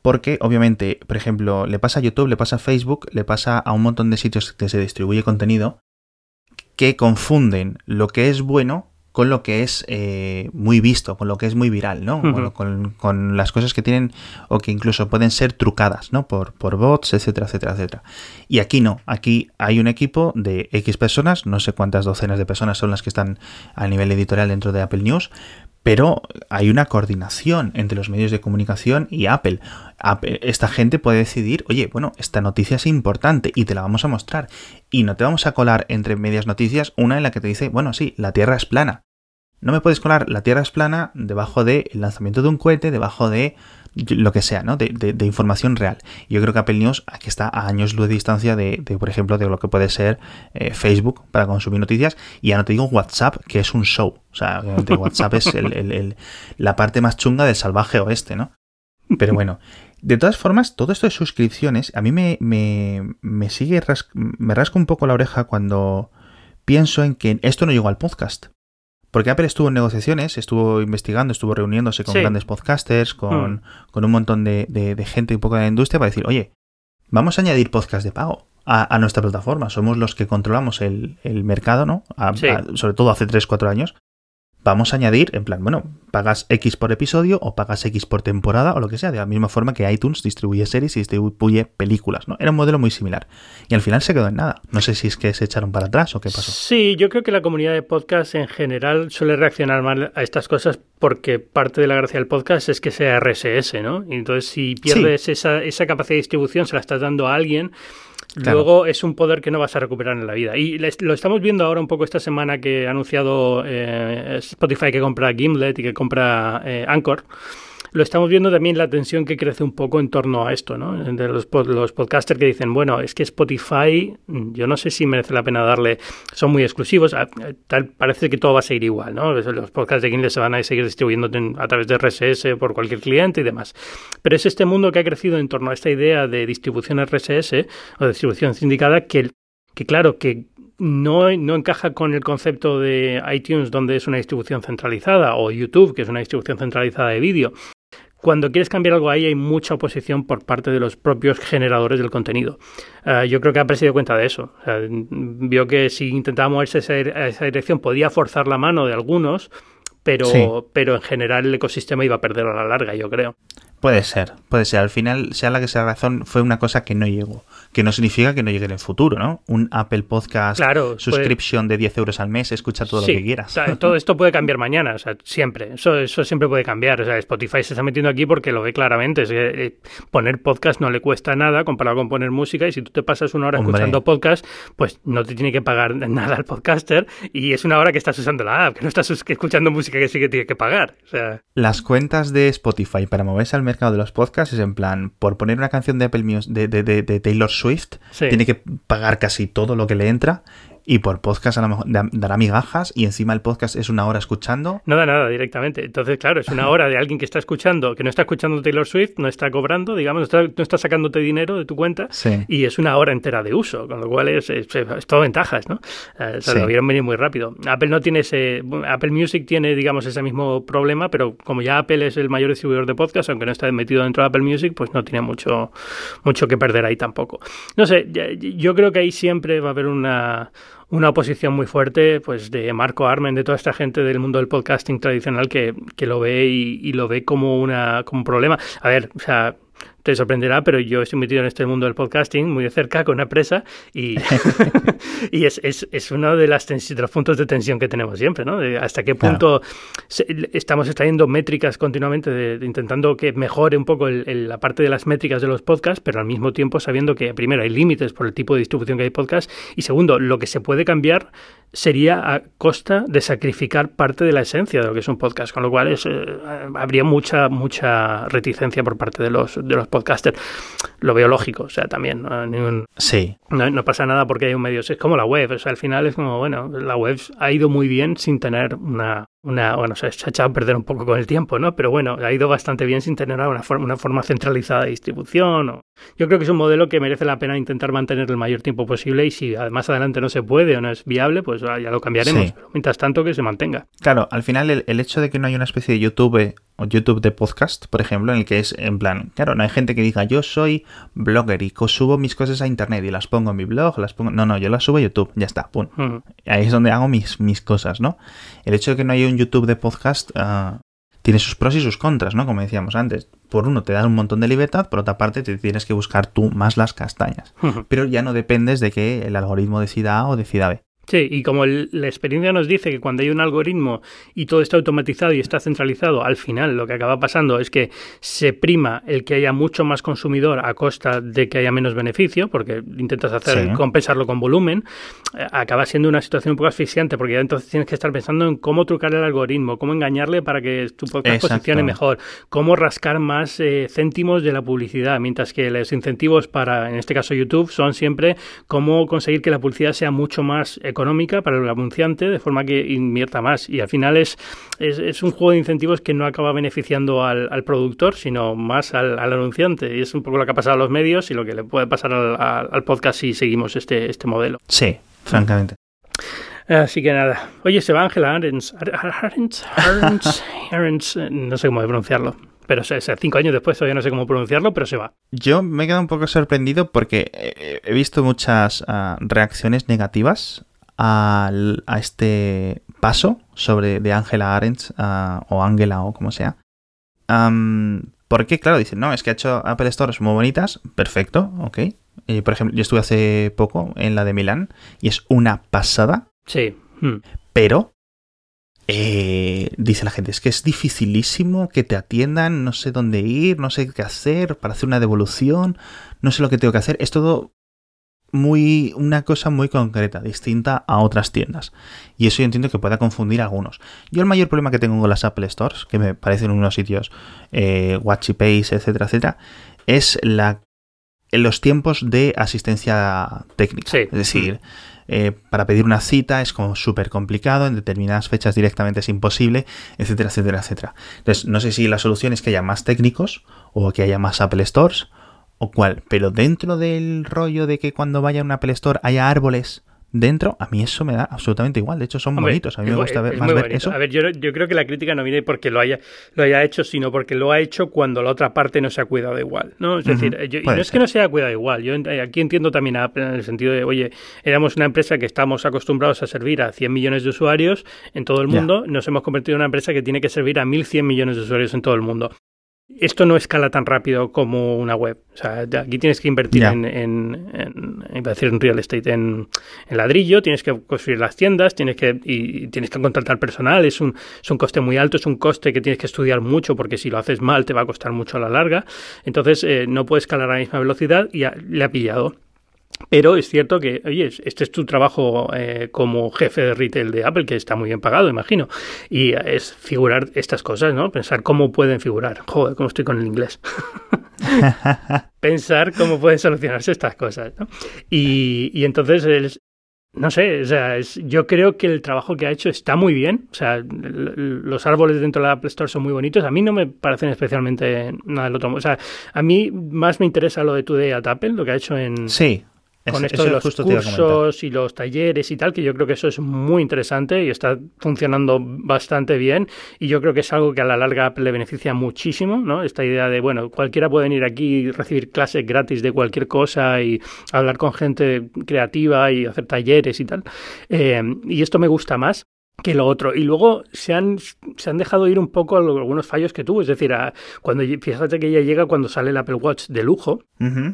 Porque, obviamente, por ejemplo, le pasa a YouTube, le pasa a Facebook, le pasa a un montón de sitios que se distribuye contenido que confunden lo que es bueno con lo que es eh, muy visto, con lo que es muy viral, ¿no? Con, con- con las cosas que tienen o que incluso pueden ser trucadas, ¿no? Por, por bots, etcétera, etcétera, etcétera. Y aquí no, aquí hay un equipo de X personas, no sé cuántas docenas de personas son las que están a nivel editorial dentro de Apple News, pero hay una coordinación entre los medios de comunicación y Apple. Apple- Esta gente puede decidir, oye, bueno, esta noticia es importante y te la vamos a mostrar. Y no te vamos a colar entre medias noticias una en la que te dice, bueno, sí, la Tierra es plana. No me puedes colar la Tierra es plana debajo del lanzamiento de un cohete, debajo de lo que sea, ¿no? De, de- de información real. Yo creo que Apple News aquí está a años luz de distancia de, de, por ejemplo, de lo que puede ser eh, Facebook para consumir noticias. Y ya no te digo WhatsApp, que es un show. O sea, WhatsApp es el- la parte más chunga del salvaje oeste, ¿no? Pero bueno, de todas formas, todo esto de suscripciones, a mí me, me, me sigue, me rasca un poco la oreja cuando pienso en que esto no llegó al podcast. Porque Apple estuvo en negociaciones, estuvo investigando, estuvo reuniéndose con Sí. grandes podcasters, con, con un montón de, de- de gente un poco de la industria para decir, oye, vamos a añadir podcast de pago a, a nuestra plataforma. Somos los que controlamos el, el mercado, ¿no? A- Sí. a- sobre todo hace 3-4 años. Vamos a añadir, en plan, bueno, pagas X por episodio o pagas X por temporada o lo que sea, de la misma forma que iTunes distribuye series y distribuye películas, ¿no? Era un modelo muy similar. Y al final se quedó en nada. No sé si es que se echaron para atrás o qué pasó. Sí, yo creo que la comunidad de podcast en general suele reaccionar mal a estas cosas porque parte de la gracia del podcast es que sea RSS, ¿no? Y entonces si pierdes esa, esa capacidad de distribución, se la estás dando a alguien Luego es un poder que no vas a recuperar en la vida. Y lo estamos viendo ahora un poco esta semana que ha anunciado eh, Spotify que compra Gimlet y que compra eh, Anchor lo estamos viendo también la tensión que crece un poco en torno a esto, ¿no? De los, podcasters que dicen, bueno, es que Spotify, yo no sé si merece la pena darle, son muy exclusivos, tal, parece que todo va a seguir igual, ¿no? Los podcasts de Kindle se van a seguir distribuyendo a través de RSS por cualquier cliente y demás. Pero es este mundo que ha crecido en torno a esta idea de distribución RSS o distribución sindicada que, que claro, que no, no, encaja con el concepto de iTunes, donde es una distribución centralizada, o YouTube, que es una distribución centralizada de vídeo cuando quieres cambiar algo ahí hay mucha oposición por parte de los propios generadores del contenido. Eh, yo creo que Apple se dio cuenta de eso. vio que si intentaba moverse a esa dirección podía forzar la mano de algunos, pero, pero en general el ecosistema iba a perder a la larga, yo creo. Puede ser, puede ser. Al final, sea la que sea la razón, fue una cosa que no llegó que no significa que no llegue en el futuro, ¿no? Un Apple Podcast claro, subscription de 10 euros al mes, escucha todo lo que quieras. Todo esto puede cambiar mañana, o sea, siempre. Eso, eso siempre puede cambiar. O sea, Spotify se está metiendo aquí porque lo ve claramente. Es que, eh, poner podcast no le cuesta nada comparado con poner música y si tú te pasas una hora escuchando podcast, pues no te tiene que pagar nada al podcaster y es una hora que estás usando la app, que no estás escuchando música que sí que tiene que pagar. O sea... Las cuentas de Spotify para moverse al mercado de los podcasts es en plan, por poner una canción de Apple Music, de, de, de, de Taylor Swift, tiene que pagar casi todo lo que le entra y por podcast a lo mejor dará migajas y encima el podcast es una hora escuchando. No da nada directamente. Entonces, claro, es una hora de alguien que está escuchando, que no está escuchando Taylor Swift, no está cobrando, digamos, no está, sacándote dinero de tu cuenta y es una hora entera de uso, con lo cual es, es, todo ventajas, ¿no? Eh, lo vieron venir muy rápido. Apple no tiene ese... Apple Music tiene, digamos, ese mismo problema, pero como ya Apple es el mayor distribuidor de podcast, aunque no está metido dentro de Apple Music, pues no tiene mucho, mucho que perder ahí tampoco. No sé, yo creo que ahí siempre va a haber una una oposición muy fuerte pues de Marco Armen, de toda esta gente del mundo del podcasting tradicional que, que lo ve y, y, lo ve como, una, como un problema. A ver, o sea, te sorprenderá, pero yo estoy metido en este mundo del podcasting muy de cerca con una empresa y, y es, es, es, uno de, las los puntos de tensión que tenemos siempre, ¿no? hasta qué punto estamos extrayendo métricas continuamente, de, intentando que mejore un poco la parte de las métricas de los podcasts, pero al mismo tiempo sabiendo que, primero, hay límites por el tipo de distribución que hay podcast y segundo, lo que se puede cambiar sería a costa de sacrificar parte de la esencia de lo que es un podcast, con lo cual es, eh, habría mucha mucha reticencia por parte de los de los podcasters. Lo veo lógico, o sea, también ningún, sí. no, no, pasa nada porque hay un medio, es como la web, o sea, al final es como, bueno, la web ha ido muy bien sin tener una una, bueno, se ha echado a perder un poco con el tiempo, ¿no? Pero bueno, ha ido bastante bien sin tener una forma, una forma centralizada de distribución. O... Yo creo que es un modelo que merece la pena intentar mantener el mayor tiempo posible y si además adelante no se puede o no es viable, pues ya lo cambiaremos. Pero mientras tanto que se mantenga. Claro, al final el, el hecho de que no haya una especie de YouTube o YouTube de podcast, por ejemplo, en el que es en plan, claro, no hay gente que diga yo soy blogger y subo mis cosas a internet y las pongo en mi blog, las pongo, no, no, yo las subo a YouTube, ya está, pum. Ahí es donde hago mis, mis cosas, ¿no? El hecho de que no un YouTube de podcast uh, tiene sus pros y sus contras, ¿no? Como decíamos antes. Por uno te da un montón de libertad, por otra parte te tienes que buscar tú más las castañas. Pero ya no dependes de que el algoritmo decida A o decida B. Sí, y como la experiencia nos dice que cuando hay un algoritmo y todo está automatizado y está centralizado, al final lo que acaba pasando es que se prima el que haya mucho más consumidor a costa de que haya menos beneficio, porque intentas hacer compensarlo con volumen, eh, acaba siendo una situación un poco asfixiante, porque ya entonces tienes que estar pensando en cómo trucar el algoritmo, cómo engañarle para que tu podcast posicione mejor, cómo rascar más eh, céntimos de la publicidad, mientras que los incentivos para, en este caso YouTube, son siempre cómo conseguir que la publicidad sea mucho más económica para el anunciante de forma que invierta más. Y al final es, es, un juego de incentivos que no acaba beneficiando al, productor, sino más al, anunciante. Y es un poco lo que ha pasado a los medios y lo que le puede pasar al, podcast si seguimos este, este modelo. Sí, francamente. Así que nada. Oye, se va Ángela Arens. Arens, Arens, no sé cómo pronunciarlo. Pero cinco años después todavía no sé cómo pronunciarlo, pero se va. Yo me he quedado un poco sorprendido porque he visto muchas ah, reacciones negativas a, este paso sobre de Angela Arendt o Angela o como sea. porque, claro, dicen, no, es que ha hecho Apple Stores muy bonitas, perfecto, ok. por ejemplo, yo estuve hace poco en la de Milán y es una pasada. Sí. Hmm. Pero eh, dice la gente, es que es dificilísimo que te atiendan, no sé dónde ir, no sé qué hacer para hacer una devolución, no sé lo que tengo que hacer. Es todo muy una cosa muy concreta, distinta a otras tiendas. Y eso yo entiendo que pueda confundir a algunos. Yo el mayor problema que tengo con las Apple Stores, que me parecen unos sitios eh, Pace, etcétera, etcétera, es la los tiempos de asistencia técnica. Es decir, eh, para pedir una cita es como súper complicado, en determinadas fechas directamente es imposible, etcétera, etcétera, etcétera. Entonces, no sé si la solución es que haya más técnicos o que haya más Apple Stores o cuál, pero dentro del rollo de que cuando vaya a un Apple Store haya árboles dentro, a mí eso me da absolutamente igual. De hecho, son bonitos. A mí me gusta ver, más ver eso. A ver, yo, creo que la crítica no viene porque lo haya, lo haya hecho, sino porque lo ha hecho cuando la otra parte no se ha cuidado igual. ¿no? Es decir, y no es que no se haya cuidado igual. Yo aquí entiendo también en el sentido de, oye, éramos una empresa que estamos acostumbrados a servir a 100 millones de usuarios en todo el mundo. Nos hemos convertido en una empresa que tiene que servir a 1.100 millones de usuarios en todo el mundo esto no escala tan rápido como una web. O sea, aquí tienes que invertir en, en, en, real estate, en, ladrillo, tienes que construir las tiendas, tienes que, y tienes que contratar personal, es un, es un coste muy alto, es un coste que tienes que estudiar mucho porque si lo haces mal te va a costar mucho a la larga. Entonces eh, no puedes escalar a la misma velocidad y le ha pillado. Pero es cierto que, oye, este es tu trabajo eh, como jefe de retail de Apple, que está muy bien pagado, imagino. Y es figurar estas cosas, ¿no? Pensar cómo pueden figurar. Joder, cómo estoy con el inglés. Pensar cómo pueden solucionarse estas cosas, ¿no? Y, y entonces, no sé, o sea, yo creo que el trabajo que ha hecho está muy bien. O sea, los árboles dentro de la Apple Store son muy bonitos. A mí no me parecen especialmente nada del otro. O sea, a mí más me interesa lo de Today at Apple, lo que ha hecho en... Sí con esto de los cursos y los talleres y tal, que yo creo que eso es muy interesante y está funcionando bastante bien y yo creo que es algo que a la larga le beneficia muchísimo, ¿no? Esta idea de, bueno, cualquiera puede venir aquí y recibir clases gratis de cualquier cosa y hablar con gente creativa y hacer talleres y tal. Eh, y esto me gusta más que lo otro. Y luego se han, se han dejado ir un poco algunos fallos que tuvo. Es decir, cuando fíjate que ella llega cuando sale el Apple Watch de lujo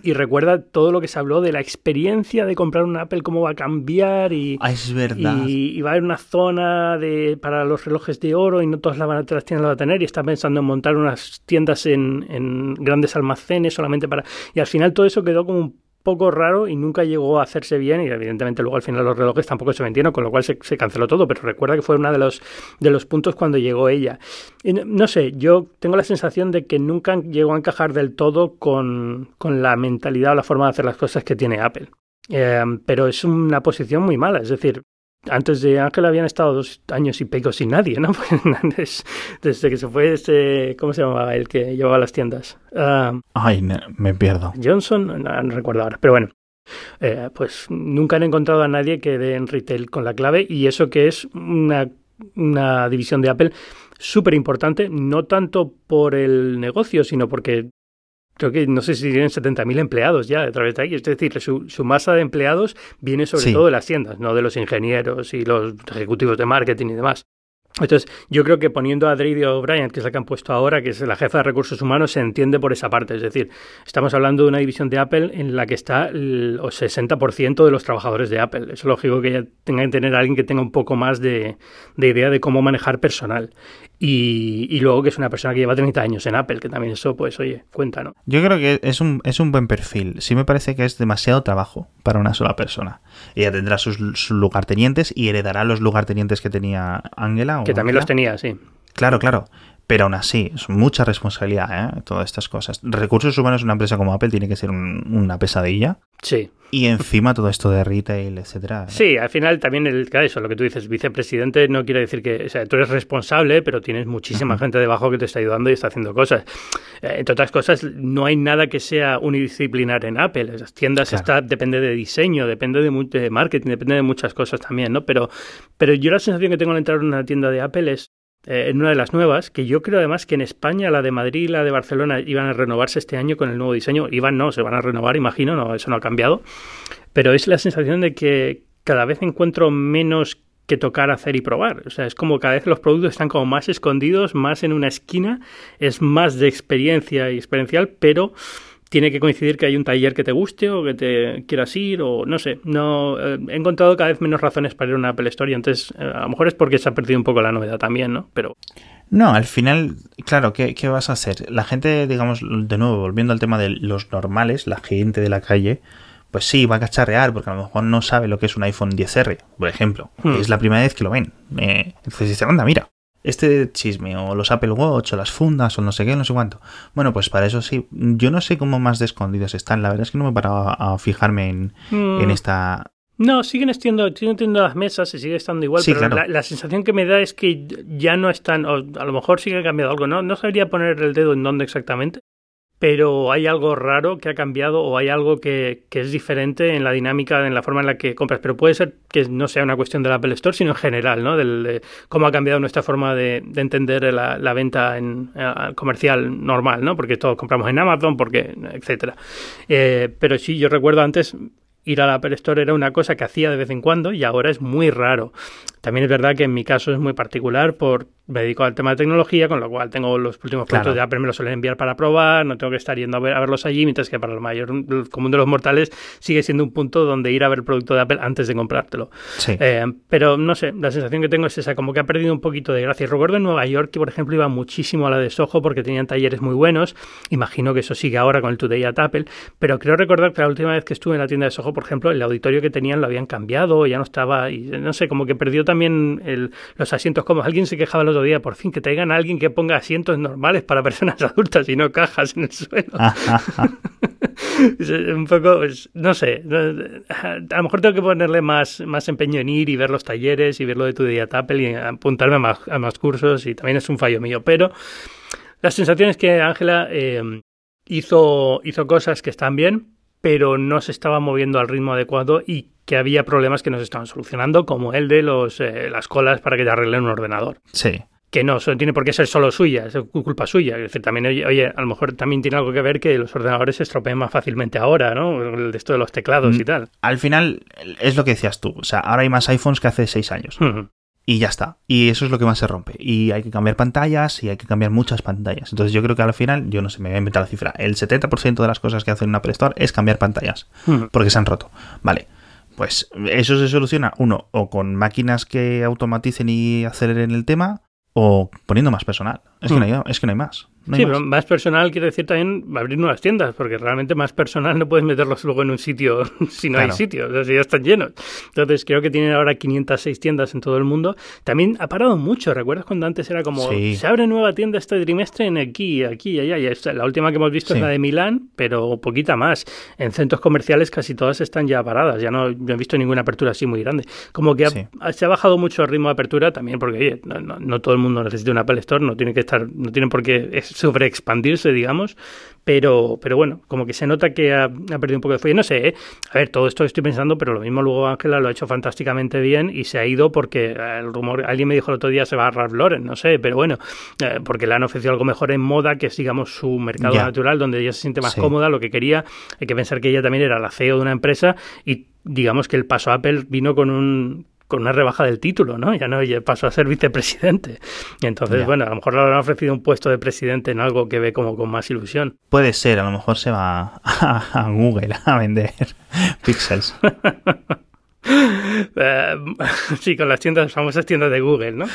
y recuerda todo lo que se habló de la experiencia de comprar un Apple, cómo va a cambiar y, ah, es verdad. y, va a haber una zona de, para los relojes de oro y no todas las, van a, las tiendas la van a tener y está pensando en montar unas tiendas en, en grandes almacenes solamente para... Y al final todo eso quedó como un poco raro y nunca llegó a hacerse bien y evidentemente luego al final los relojes tampoco se vendieron, con lo cual se, canceló todo, pero recuerda que fue uno de los, de los puntos cuando llegó ella. no sé, yo tengo la sensación de que nunca llegó a encajar del todo con, con la mentalidad o la forma de hacer las cosas que tiene Apple. Eh, pero es una posición muy mala, es decir, antes de Ángel habían estado dos años y pico sin nadie, ¿no? Pues, desde que se fue este, ¿cómo se llamaba? El que llevaba las tiendas. Ah, Ay, me pierdo. Johnson, no, recuerdo ahora, pero bueno. Eh, pues nunca han encontrado a nadie que dé en retail con la clave y eso que es una, una división de Apple súper importante, no tanto por el negocio, sino porque creo que no sé si tienen 70.000 empleados ya a través de ahí. Es decir, su, su masa de empleados viene sobre todo de las tiendas, no de los ingenieros y los ejecutivos de marketing y demás. Entonces, yo creo que poniendo a Drady O'Brien, que es la que han puesto ahora, que es la jefa de recursos humanos, se entiende por esa parte. Es decir, estamos hablando de una división de Apple en la que está el 60% de los trabajadores de Apple. Es lógico que ella tenga que tener a alguien que tenga un poco más de, de idea de cómo manejar personal. Y, luego que es una persona que lleva 30 años en Apple, que también eso, pues, oye, cuenta, ¿no? Yo creo que es un, es un buen perfil. Sí me parece que es demasiado trabajo para una sola persona. Ella tendrá sus, sus lugartenientes y heredará los lugartenientes que tenía Angela. Que también los tenía, sí. Claro, claro. Pero aún así, es mucha responsabilidad, ¿eh? Todas estas cosas. Recursos humanos, una empresa como Apple tiene que ser una pesadilla. Sí. Y encima todo esto de retail, etcétera. Sí, al final también el eso, lo que tú dices, vicepresidente no quiere decir que, o sea, tú eres responsable, pero tienes muchísima gente debajo que te está ayudando y está haciendo cosas. Eh, entre otras cosas, no hay nada que sea unidisciplinar en Apple. Las tiendas está, depende de diseño, depende de, de, marketing, depende de muchas cosas también, ¿no? Pero, pero yo la sensación que tengo al entrar en una tienda de Apple es eh, en una de las nuevas, que yo creo además que en España la de Madrid y la de Barcelona iban a renovarse este año con el nuevo diseño. Iban no, se van a renovar, imagino, no, eso no ha cambiado. Pero es la sensación de que, cada vez encuentro menos que tocar, hacer y probar. O sea, es como cada vez los productos están como más escondidos, más en una esquina, es más de experiencia y experiencial, pero tiene que coincidir que hay un taller que te guste o que te quieras ir o no sé. No eh, he encontrado cada vez menos razones para ir a una Apple Store y entonces eh, a lo mejor es porque se ha perdido un poco la novedad también, ¿no? Pero no, al final, claro, ¿qué, ¿qué, vas a hacer? La gente, digamos, de nuevo, volviendo al tema de los normales, la gente de la calle, pues sí, va a cacharrear porque a lo mejor no sabe lo que es un iPhone 10R, por ejemplo. Hmm. Es la primera vez que lo ven. Eh, entonces dice, anda, mira, este chisme o los Apple Watch o las fundas o no sé qué, no sé cuánto. Bueno, pues para eso sí. Yo no sé cómo más de escondidos están. La verdad es que no me he parado a, fijarme en, hmm. en esta no, siguen estando, siguen teniendo las mesas y sigue estando igual, pero la, sensación que me da es que ya no están, o a lo mejor sí que ha cambiado algo, no, no sabría poner el dedo en dónde exactamente, pero hay algo raro que ha cambiado o hay algo que, que, es diferente en la dinámica, en la forma en la que compras. Pero puede ser que no sea una cuestión del Apple Store, sino en general, ¿no? Del, de cómo ha cambiado nuestra forma de, de entender la, venta en, comercial normal, ¿no? Porque todos compramos en Amazon, porque, etcétera. Eh, pero sí, yo recuerdo antes ir a la Apple Store era una cosa que hacía de vez en cuando y ahora es muy raro. También es verdad que en mi caso es muy particular por me dedico al tema de tecnología, con lo cual tengo los últimos productos de Apple, me los suelen enviar para probar, no tengo que estar yendo a, ver, a verlos allí, mientras que para el mayor común de los mortales sigue siendo un punto donde ir a ver el producto de Apple antes de comprártelo. Eh, pero no sé, la sensación que tengo es esa, como que ha perdido un poquito de gracia. Recuerdo en Nueva York que, por ejemplo, iba muchísimo a la de Soho porque tenían talleres muy buenos. Imagino que eso sigue ahora con el Today at Apple, pero creo recordar que la última vez que estuve en la tienda de Soho, por ejemplo, el auditorio que tenían lo habían cambiado, ya no estaba, y no sé, como que perdió también el, los asientos como Alguien se quejaba el otro día, por fin, que traigan a alguien que ponga asientos normales para personas adultas y no cajas en el suelo. un poco, pues, no sé, a lo mejor tengo que ponerle más, más empeño en ir y ver los talleres y ver lo de tu día Apple y apuntarme a más, a más cursos y también es un fallo mío, pero la sensación es que Ángela eh, hizo, hizo cosas que están bien, pero no se estaba moviendo al ritmo adecuado y que había problemas que no se estaban solucionando, como el de los, eh, las colas para que te arreglen un ordenador. Sí que no tiene por qué ser solo suya, es culpa suya. Es decir, también, oye, a lo mejor también tiene algo que ver que los ordenadores se estropean más fácilmente ahora, ¿no? De esto de los teclados y mm, tal. Al final, es lo que decías tú. O sea, ahora hay más iPhones que hace seis años. Y ya está. Y eso es lo que más se rompe. Y hay que cambiar pantallas y hay que cambiar muchas pantallas. Entonces yo creo que al final, yo no sé, me voy a inventar la cifra. El 70% de las cosas que hacen una Apple Store es cambiar pantallas. Porque se han roto. Vale. Pues eso se soluciona, uno, o con máquinas que automaticen y aceleren el tema, o poniendo más personal. Es, que, no hay, es que no hay más sí, pero más personal quiere decir también abrir nuevas tiendas, porque realmente más personal no puedes meterlos luego en un sitio si no hay sitio, o sea, si ya están llenos. Entonces creo que tienen ahora 506 tiendas en todo el mundo. También ha parado mucho, ¿recuerdas cuando antes era como, se abre nueva tienda este trimestre en aquí, aquí y allá? Y la última que hemos visto es la de Milán, pero poquita más. En centros comerciales casi todas están ya paradas, ya no, he visto ninguna apertura así muy grande. Como que se ha bajado mucho el ritmo de apertura también, porque oye, no, no, todo el mundo necesita una Apple Store, no tiene que estar, no tiene por qué sobre expandirse, digamos, pero, pero bueno, como que se nota que ha, perdido un poco de fuelle. No sé, ¿eh? a ver, todo esto estoy pensando, pero lo mismo luego Ángela lo ha hecho fantásticamente bien y se ha ido porque el rumor, alguien me dijo el otro día se va a Ralph Lauren, no sé, pero bueno, eh, porque le han ofrecido algo mejor en moda, que es digamos su mercado natural, donde ella se siente más cómoda, lo que quería. Hay que pensar que ella también era la CEO de una empresa y digamos que el paso a Apple vino con un con una rebaja del título, ¿no? Ya no pasó a ser vicepresidente. Y entonces, bueno, a lo mejor le han ofrecido un puesto de presidente en algo que ve como con más ilusión. Puede ser, a lo mejor se va a, Google a vender pixels. Eh, sí, con las tiendas, famosas tiendas de Google, ¿no?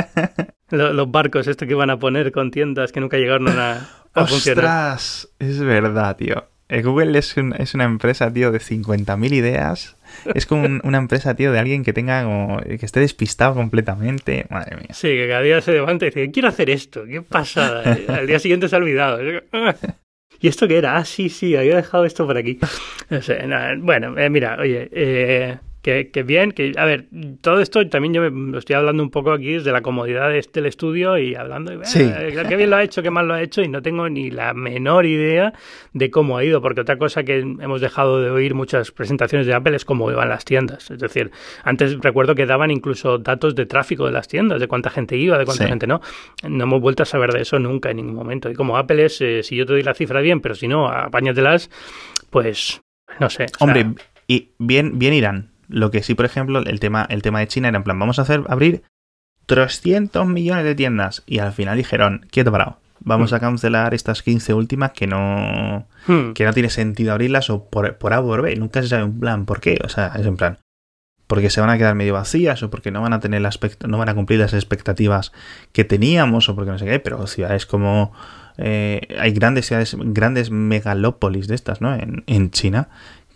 los, barcos, esto que van a poner con tiendas que nunca llegaron a, a ¡Ostras! Es verdad, tío. Eh, Google es, es una empresa, tío, de 50.000 ideas es como una empresa, tío, de alguien que tenga como, que esté despistado completamente. Madre mía. Sí, que cada día se levanta y dice, quiero hacer esto, qué pasada. Al día siguiente se ha olvidado. ¿Y esto qué era? Ah, sí, sí, había dejado esto por aquí. bueno, eh, mira, oye, eh, que, bien, que a ver, todo esto también yo me estoy hablando un poco aquí desde la comodidad del este, estudio y hablando, y, sí. qué bien lo ha hecho, qué mal lo ha hecho y no tengo ni la menor idea de cómo ha ido, porque otra cosa que hemos dejado de oír muchas presentaciones de Apple es cómo iban las tiendas, es decir, antes recuerdo que daban incluso datos de tráfico de las tiendas, de cuánta gente iba, de cuánta gente no, no hemos vuelto a saber de eso nunca en ningún momento y como Apple es, eh, si yo te doy la cifra bien, pero si no, apáñatelas, pues no sé. Hombre, y bien, bien irán Lo que sí, por ejemplo, el tema, el tema de China era en plan, vamos a hacer abrir 300 millones de tiendas. Y al final dijeron, quieto parado. Vamos Hmm. a cancelar estas 15 últimas que no, Hmm. que no tiene sentido abrirlas o por, por A o por B. Nunca se sabe un plan por qué. O sea, es en plan, porque se van a quedar medio vacías o porque no van a tener la expect- no van a cumplir las expectativas que teníamos o porque no sé qué. Pero ciudades como eh, hay grandes ciudades, grandes megalópolis de estas, ¿no? En, en China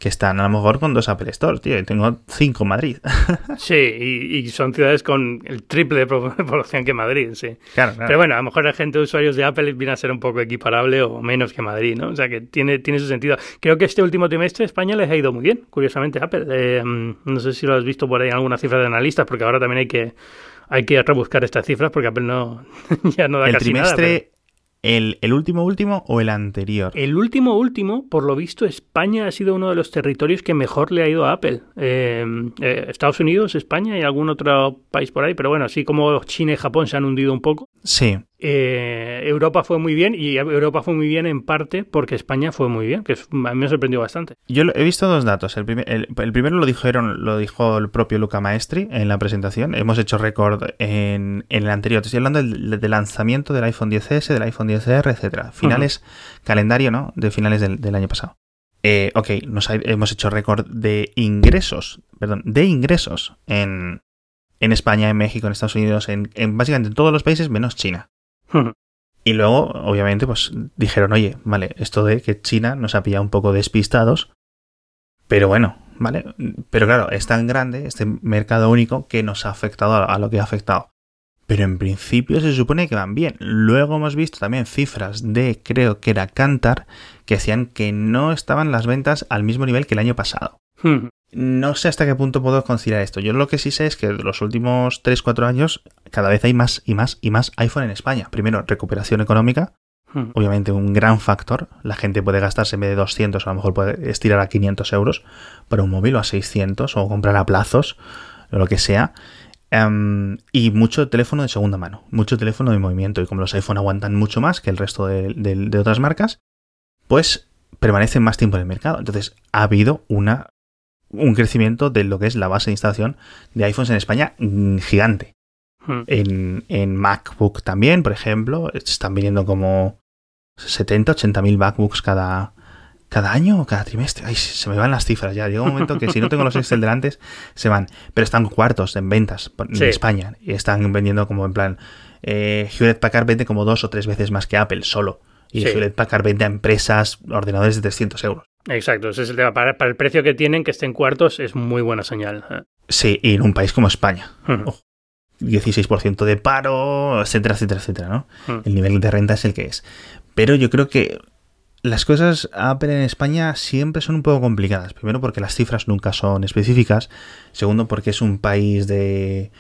que están a lo mejor con dos Apple Stores, tío. Y tengo cinco en Madrid. Sí, y, y son ciudades con el triple de población que Madrid, sí. claro, claro. Pero bueno, a lo mejor la gente de usuarios de Apple viene a ser un poco equiparable o menos que Madrid, ¿no? O sea que tiene, tiene su sentido. Creo que este último trimestre España les ha ido muy bien, curiosamente, Apple. Eh, no sé si lo has visto por ahí en alguna cifra de analistas, porque ahora también hay que, hay que rebuscar estas cifras porque Apple no, ya no da el casi nada. El, el último último o el anterior. El último último, por lo visto, España ha sido uno de los territorios que mejor le ha ido a Apple. Eh, eh, Estados Unidos, España y algún otro país por ahí, pero bueno, así como China y Japón se han hundido un poco. Sí, Eh, Europa fue muy bien y Europa fue muy bien en parte porque España fue muy bien, que es- a mí me sorprendió bastante. Yo he visto dos datos. El, primer- el- el primero lo dijeron, lo dijo el propio Luca Maestri en la presentación. Hemos hecho récord en, en el anterior. Te estoy hablando del, del lanzamiento del iPhone 10S, del iPhone 10R, etcétera. Finales, calendario, ¿no? De finales del, del año pasado. Eh, ok, nos ha- hemos hecho récord de ingresos, perdón, de ingresos en, en España, en México, en Estados Unidos, en, en básicamente en todos los países menos China. Y luego, obviamente, pues dijeron, oye, vale, esto de que China nos ha pillado un poco despistados, pero bueno, ¿vale? Pero claro, es tan grande este mercado único que nos ha afectado a, lo que ha afectado. Pero en principio se supone que van bien. Luego hemos visto también cifras de, creo que era Cantar, que decían que no estaban las ventas al mismo nivel que el año pasado. No sé hasta qué punto puedo considerar esto. Yo lo que sí sé es que los últimos 3-4 años cada vez hay más y más y más iPhone en España. Primero, recuperación económica, obviamente un gran factor. La gente puede gastarse en vez de 200, a lo mejor puede estirar a 500 euros para un móvil o a 600 o comprar a plazos o lo que sea. Em, y mucho teléfono de segunda mano, mucho teléfono de movimiento. Y como los iPhone aguantan mucho más que el resto de, de- de otras marcas, pues permanecen más tiempo en el mercado. Entonces ha habido una, un crecimiento de lo que es la base de instalación de iPhones en España mm, gigante. En, en MacBook también, por ejemplo, están viniendo como 70, 80 mil MacBooks cada, cada año o cada trimestre. Ay, se me van las cifras ya. Llega un momento que si no tengo los Excel delante, se van. Pero están cuartos en ventas en Sí. España. Y están vendiendo como en plan. Eh, Hewlett Packard vende como dos o tres veces más que Apple solo. Y Sí. Hewlett Packard vende a empresas ordenadores de 300 euros. Exacto, ese es el tema. Para, para el precio que tienen, que estén cuartos, es muy buena señal. Sí, y en un país como España. Ujú. Ojo. 16% de paro, etcétera, etcétera, etcétera, ¿no? El nivel de renta es el que es. Pero yo creo que las cosas Apple en España siempre son un poco complicadas. Primero porque las cifras nunca son específicas. Segundo porque es un país de...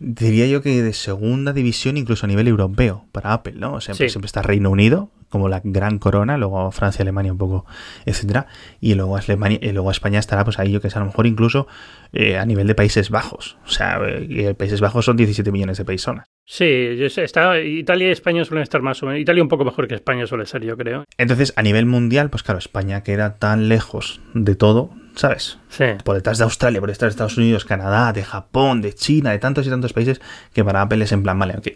Diría yo que de segunda división incluso a nivel europeo para Apple, ¿no? Siempre, Sí. siempre está Reino Unido como la gran corona, luego Francia, Alemania un poco, etcétera, y luego Alemania, y luego España estará pues ahí yo que sé, a lo mejor incluso eh, a nivel de Países Bajos. O sea, eh, Países Bajos son 17 millones de personas. Sí, está, Italia y España suelen estar más o menos. Italia un poco mejor que España suele ser, yo creo. Entonces, a nivel mundial, pues claro, España queda tan lejos de todo, ¿sabes? Sí. Por detrás de Australia, por detrás de Estados Unidos, Canadá, de Japón, de China, de tantos y tantos países, que para Apple es en plan, vale, ok,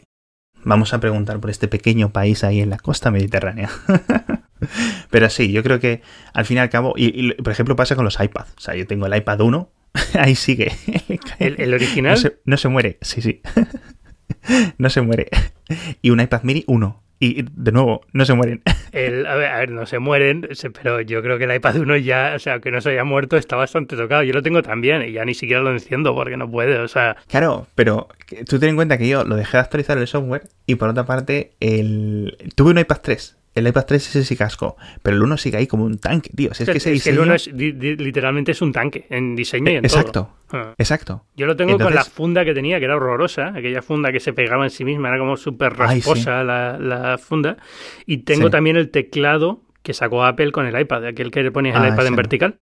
vamos a preguntar por este pequeño país ahí en la costa mediterránea. Pero sí, yo creo que al fin y al cabo, y, y, por ejemplo pasa con los iPads, o sea, yo tengo el iPad 1, ahí sigue. ¿El, el original? No se, no se muere, sí, sí. no se muere. Y un iPad mini 1. Y de nuevo, no se mueren. El, a, ver, a ver, no se mueren, pero yo creo que el iPad 1 ya, o sea, aunque no se haya muerto, está bastante tocado. Yo lo tengo también y ya ni siquiera lo enciendo porque no puede, o sea, Claro, pero que- tú ten en cuenta que yo lo dejé de actualizar el software y por otra parte el tuve un iPad 3. El iPad 3 ese sí cascó, pero el 1 sigue ahí como un tanque, tío. Si es que ese es que el diseño- 1 es, literalmente es un tanque en diseño y en Exacto, todo. Ah. exacto. Yo lo tengo con la funda que tenía, que era horrorosa, aquella funda que se pegaba en sí misma, era como súper sí. rasposa la, la funda. Y tengo Sí. también el teclado que sacó Apple con el iPad, aquel que le ponías el Ah, iPad ese en vertical.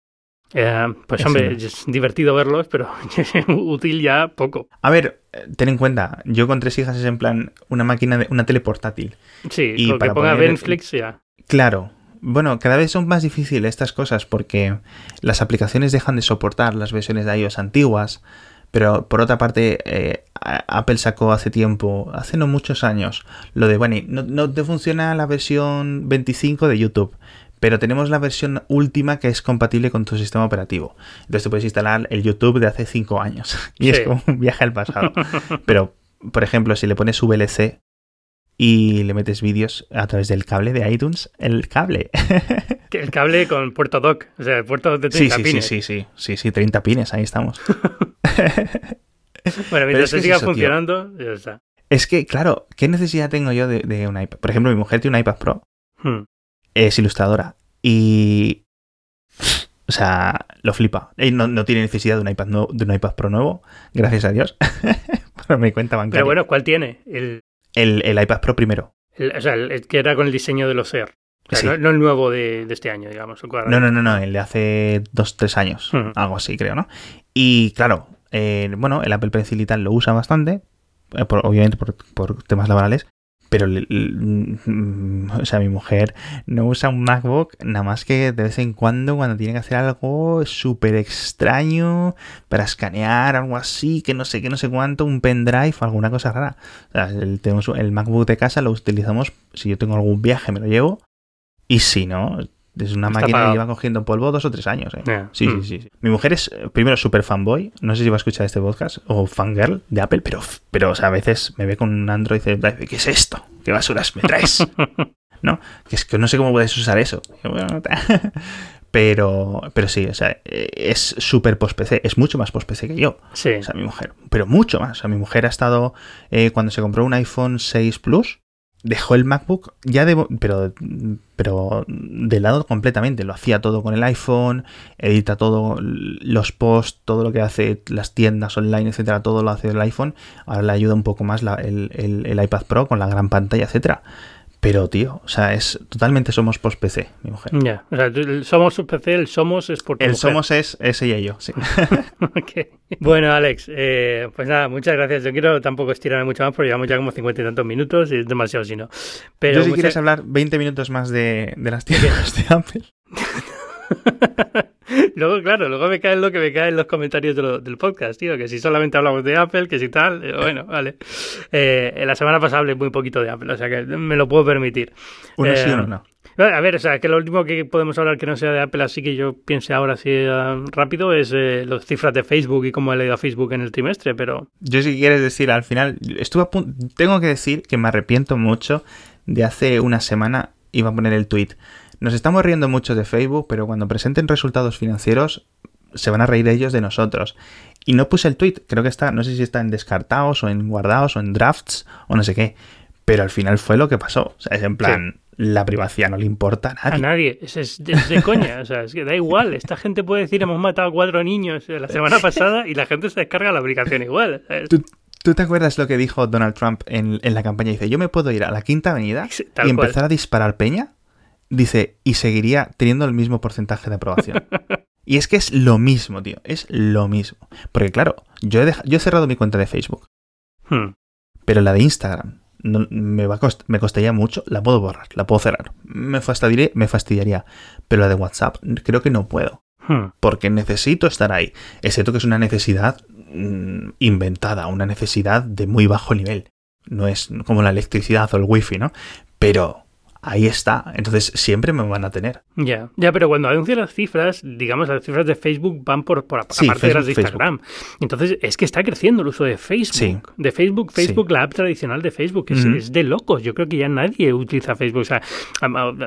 Eh, pues hombre, es divertido verlos, pero útil ya poco. A ver, ten en cuenta, yo con tres hijas es en plan una máquina de una tele portátil. Sí, Y con que para ponga poner- Netflix ya. Claro, bueno, cada vez son más difíciles estas cosas porque las aplicaciones dejan de soportar las versiones de iOS antiguas. Pero por otra parte, eh, Apple sacó hace tiempo, hace no muchos años, lo de, bueno, no, no te funciona la versión 25 de YouTube pero tenemos la versión última que es compatible con tu sistema operativo. Entonces te puedes instalar el YouTube de hace 5 años y es como un viaje al pasado. pero, por ejemplo, si le pones VLC y le metes vídeos a través del cable de iTunes, el cable. el cable con puerto dock, o sea, el puerto de 30 sí, sí, pines. Sí, sí, sí, sí, sí, 30 pines, ahí estamos. bueno, mientras se siga funcionando, ya está. Es que, claro, ¿qué necesidad tengo yo de, un iPad? Por ejemplo, mi mujer tiene un iPad Pro. Hmm. Es ilustradora. Y. O sea, lo flipa. No, no tiene necesidad de un iPad, de un iPad Pro nuevo, gracias a Dios. Para mi cuenta bancaria. Pero bueno, ¿cuál tiene? El, el, iPad Pro primero. o sea, el, que era con el diseño de los Air. no, el nuevo de, este año, digamos. no, no, no, no, el de hace dos, tres años. Algo así, creo, ¿no? Y claro, eh, bueno, el Apple Pencil y tal lo usa bastante, eh, obviamente por, temas laborales, pero o sea, mi mujer no usa un MacBook nada más que de vez en cuando cuando tiene que hacer algo súper extraño para escanear algo así, que no sé qué, no sé cuánto, un pendrive, alguna cosa rara. O sea, el, el MacBook de casa lo utilizamos si yo tengo algún viaje me lo llevo y si no, es una máquina que lleva cogiendo polvo dos o tres años. ¿eh? Sí, sí, mm. sí, Mi mujer es, eh, primero, súper fanboy. No sé si va a escuchar este podcast. O fangirl de Apple. Pero, pero o sea, a veces me ve con un Android y dice, ¿qué es esto? ¿Qué basuras me traes? ¿No? Que es que no sé cómo puedes usar eso. pero, pero sí, o sea, eh, es súper post-PC. Es mucho más post-PC que yo. Sí. O sea, mi mujer. Pero mucho más. O sea, mi mujer ha estado, cuando se compró un iPhone 6 Plus, dejó el MacBook ya de, pero, pero de lado completamente. Lo hacía todo con el iPhone, edita todo los posts, todo lo que hace las tiendas online, etcétera, todo lo hace el iPhone. Ahora le ayuda un poco más el, el, iPad Pro con la gran pantalla, etcétera. Pero, tío, o sea, es totalmente somos post-PC, mi mujer. Ya, o sea, somos post-PC, el somos es por El somos es ese y yo, sí. Bueno, Alex, eh, pues nada, muchas gracias. Yo quiero tampoco estirarme mucho más porque llevamos ya como cincuenta y tantos minutos y es demasiado si no. Pero Yo si quieres hablar 20 minutos más de, de las tiendas de Apple. luego, claro, luego me cae lo que me cae en los comentarios del podcast, tío, que si solamente hablamos de Apple, que si tal, eh, bueno, vale. Eh, la semana pasada hablé muy poquito de Apple, o sea que me lo puedo permitir. Uno sí, uno eh, no. A ver, o sea, que lo último que podemos hablar que no sea de Apple, así que yo piense ahora así rápido, es las cifras de Facebook y cómo he leído a Facebook en el trimestre, pero... Yo si quieres decir, al final, estuve a tengo que decir que me arrepiento mucho de hace una semana, iba a poner el tweet nos estamos riendo mucho de Facebook, pero cuando presenten resultados financieros se van a reír ellos de nosotros. Y no puse el tweet, creo que está, no sé si está en descartados o en guardados o en drafts o no sé qué. Pero al final fue lo que pasó. O sea, es en plan, la privacidad no le importa a nadie. A nadie, es, de coña. O sea, es que da igual. Esta gente puede decir hemos matado a cuatro niños la semana pasada y la gente se descarga la aplicación igual. ¿Tú, te acuerdas lo que dijo Donald Trump en, la campaña? Dice, yo me puedo ir a la Quinta Avenida y empezar a disparar peña Dice, y seguiría teniendo el mismo porcentaje de aprobación. y es que es lo mismo, tío. Es lo mismo. Porque claro, yo he, yo he cerrado mi cuenta de Facebook. Hmm. Pero la de Instagram me, va me costaría mucho. La puedo borrar, la puedo cerrar. Me fastidiaría, me fastidiaría. Pero la de WhatsApp creo que no puedo. Hmm. Porque necesito estar ahí. Excepto que es una necesidad mm, inventada, una necesidad de muy bajo nivel. No es como la electricidad o el wifi, ¿no? Pero ahí está. Entonces siempre me van a tener. Ya, ya, pero cuando anuncian las cifras, digamos, las cifras de Facebook van por, por aparte de las de Instagram. Entonces es que está creciendo el uso de Facebook. De Facebook, Facebook, la app tradicional de Facebook. Es, de locos. Yo creo que ya nadie utiliza Facebook. O sea,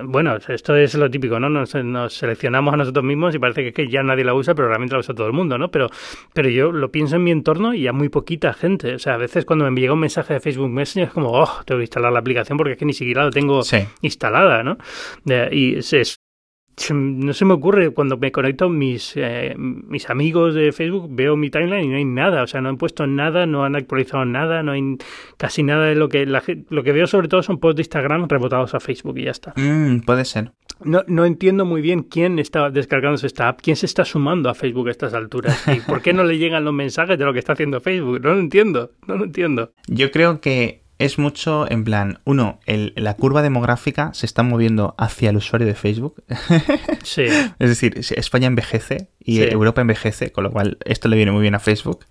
bueno, esto es lo típico, ¿no? Nos, seleccionamos a nosotros mismos y parece que, que, ya nadie la usa, pero realmente la usa todo el mundo, ¿no? Pero, pero yo lo pienso en mi entorno y a muy poquita gente. O sea, a veces cuando me llega un mensaje de Facebook Messenger es como, oh, tengo que instalar la aplicación porque es que ni siquiera lo tengo instalada, ¿no? y es, no se me ocurre cuando me conecto mis eh, mis amigos de Facebook veo mi timeline y no hay nada o sea no han puesto nada no han actualizado nada no hay casi nada de lo que la, lo que veo sobre todo son posts de Instagram rebotados a Facebook y ya está. Mm, puede ser. No, no entiendo muy bien quién está descargándose esta app quién se está sumando a Facebook a estas alturas y por qué no le llegan los mensajes de lo que está haciendo Facebook. No lo entiendo no lo entiendo. Yo creo que es mucho en plan, uno, el, la curva demográfica se está moviendo hacia el usuario de Facebook. Sí. es decir, España envejece y Sí. Europa envejece, con lo cual esto le viene muy bien a Facebook.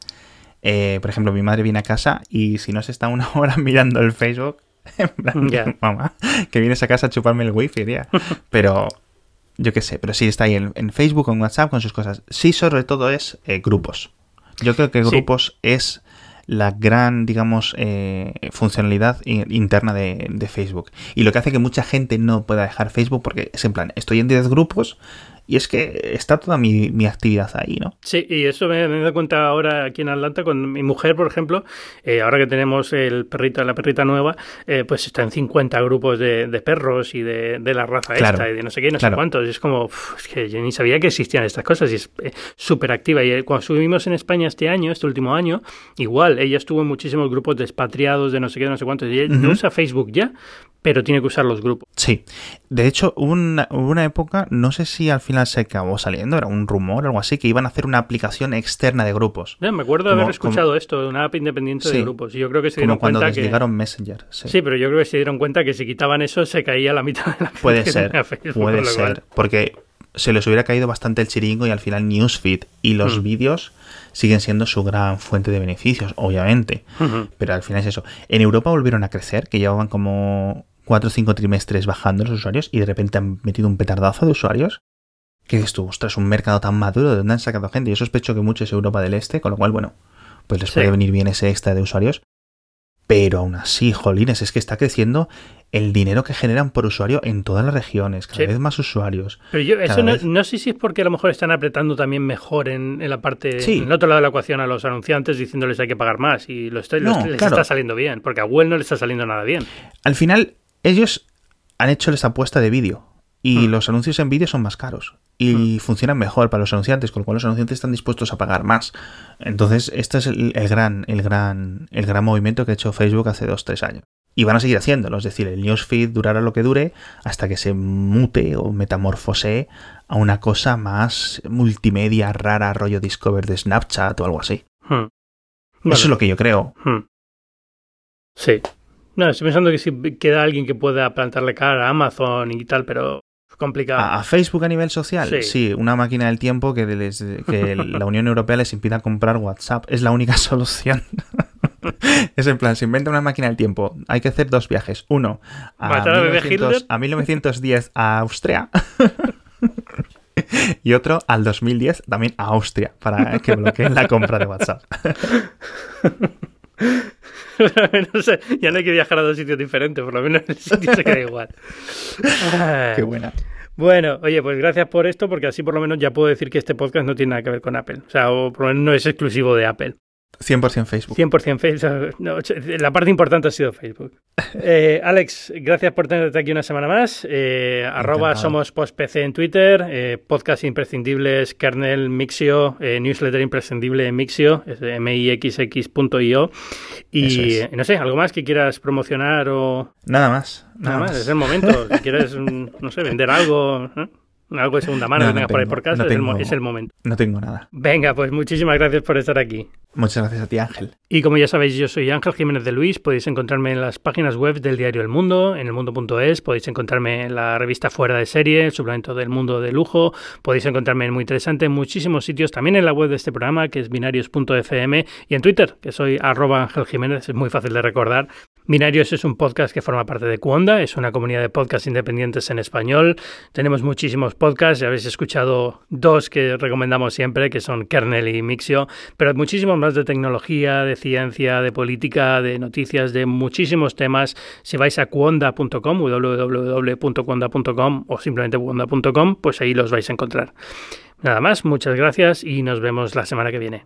Eh, por ejemplo, mi madre viene a casa y si no se está una hora mirando el Facebook, en plan, mamá, que vienes a casa a chuparme el wifi, tía. Pero yo qué sé, pero sí está ahí en, en Facebook, con WhatsApp, con sus cosas. Sí, sobre todo es eh, grupos. Yo creo que Sí. grupos es la gran, digamos, eh, funcionalidad interna de, de Facebook. Y lo que hace que mucha gente no pueda dejar Facebook porque es en plan, estoy en 10 grupos y es que está toda mi, mi actividad ahí, ¿no? Sí, y eso me, me doy cuenta ahora aquí en Atlanta con mi mujer, por ejemplo, eh, ahora que tenemos el perrito, la perrita nueva, eh, pues está en 50 grupos de, de perros y de, de la raza Claro, esta y de no sé qué, no claro. sé cuántos. Y es como, uf, es que yo ni sabía que existían estas cosas y es eh, súper activa. Y eh, cuando estuvimos en España este año, este último año, igual, ella estuvo en muchísimos grupos de expatriados de no sé qué, de no sé cuántos, y ella no usa Facebook ya, pero tiene que usar los grupos. Sí. De hecho, hubo una, una época, no sé si al final se acabó saliendo, era un rumor o algo así, que iban a hacer una aplicación externa de grupos. Eh, me acuerdo de haber escuchado esto, de una app independiente de grupos, y yo creo que se Como dieron cuando cuenta que... desligaron Messenger. Sí. Sí, pero yo creo que se dieron cuenta que si quitaban eso se caía la mitad de la Puede que ser, Facebook, puede cual- ser. Porque se les hubiera caído bastante el chiringo y al final Newsfeed y los Mm. vídeos siguen siendo su gran fuente de beneficios, obviamente. Pero al final es eso. En Europa volvieron a crecer, que llevaban como cuatro o cinco trimestres bajando los usuarios y de repente han metido un petardazo de usuarios. Que dices tú, ostras, un mercado tan maduro, ¿de dónde han sacado gente? Yo sospecho que mucho es Europa del Este, con lo cual, bueno, pues les Sí. puede venir bien ese extra de usuarios. Pero aún así, jolines, es que está creciendo el dinero que generan por usuario en todas las regiones, cada Sí. vez más usuarios. Pero yo, eso no, vez- no sé si es porque a lo mejor están apretando también mejor en, en la parte, Sí. en el otro lado de la ecuación a los anunciantes diciéndoles hay que pagar más y lo No, les claro. está saliendo bien, porque a Google no le está saliendo nada bien. Al final, ellos han hecho esta apuesta de vídeo y Hmm. los anuncios en vídeo son más caros y funcionan mejor para los anunciantes, con lo cual los anunciantes están dispuestos a pagar más. Entonces, este es el, el gran, el gran, el gran movimiento que ha hecho Facebook hace dos, tres años. Y van a seguir haciéndolo, es decir, el newsfeed durará lo que dure hasta que se mute o metamorfose a una cosa más multimedia rara, rollo Discover de Snapchat o algo así. Hmm. Eso es lo que yo creo. Hmm. Sí. No, estoy pensando que si queda alguien que pueda plantarle cara a Amazon y tal, pero es complicado. ¿A, a Facebook a nivel social? Sí. Sí. una máquina del tiempo que, les- que la Unión Europea les impida comprar WhatsApp. Es la única solución. es en plan, se inventa una máquina del tiempo. Hay que hacer dos viajes. Uno a, ¿Matar a bebé 1900 Hitler? a 1910 a Austria. y otro al 2010 también a Austria para que bloqueen la compra de WhatsApp. no sé, ya no hay que viajar a dos sitios diferentes, por lo menos el sitio se queda igual. Qué buena. Bueno, oye, pues gracias por esto, porque así por lo menos ya puedo decir que este podcast no tiene nada que ver con Apple. O sea, o por lo menos no es exclusivo de Apple. 100% Facebook. 100% Facebook. No, la parte importante ha sido Facebook. Eh, Alex, gracias por tenerte aquí una semana más. Eh, arroba somos postpc en Twitter, eh, podcast imprescindibles, kernel, Mixio, eh, newsletter imprescindible Mixio, mixx.io. Y es. eh, no sé, ¿algo más que quieras promocionar o Nada más. nada más? Es el momento. Si quieres, mm, no sé, vender algo. Algo de segunda mano No, que no tengas por ahí tengo, por casa, no es, el, tengo. es el momento. No tengo nada. Venga, pues muchísimas gracias por estar aquí. Muchas gracias a ti, Ángel. Y como ya sabéis, yo soy Ángel Jiménez de Luis. Podéis encontrarme en las páginas web del diario El Mundo, en elmundo.es. Podéis encontrarme en la revista Fuera de Serie, el suplemento del mundo de lujo. Podéis encontrarme en muy interesante en muchísimos sitios. También en la web de este programa, que es binarios.fm. Y en Twitter, que soy arroba Ángel Jiménez. Es muy fácil de recordar. Binarios es un podcast que forma parte de Cuonda. Es una comunidad de podcasts independientes en español. Tenemos muchísimos podcasts. Ya habéis escuchado dos que recomendamos siempre, que son Kernel y Mixio. Pero muchísimos más de tecnología, de ciencia, de política, de noticias, de muchísimos temas. Si vais a cuonda.com, www.cuonda.com o simplemente cuonda.com, pues ahí los vais a encontrar. Nada más, muchas gracias y nos vemos la semana que viene.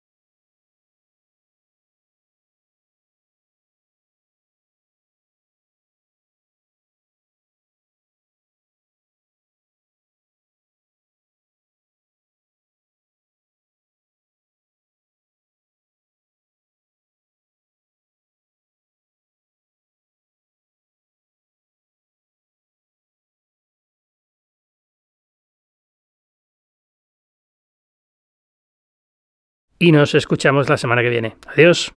y nos escuchamos la semana que viene. Adiós.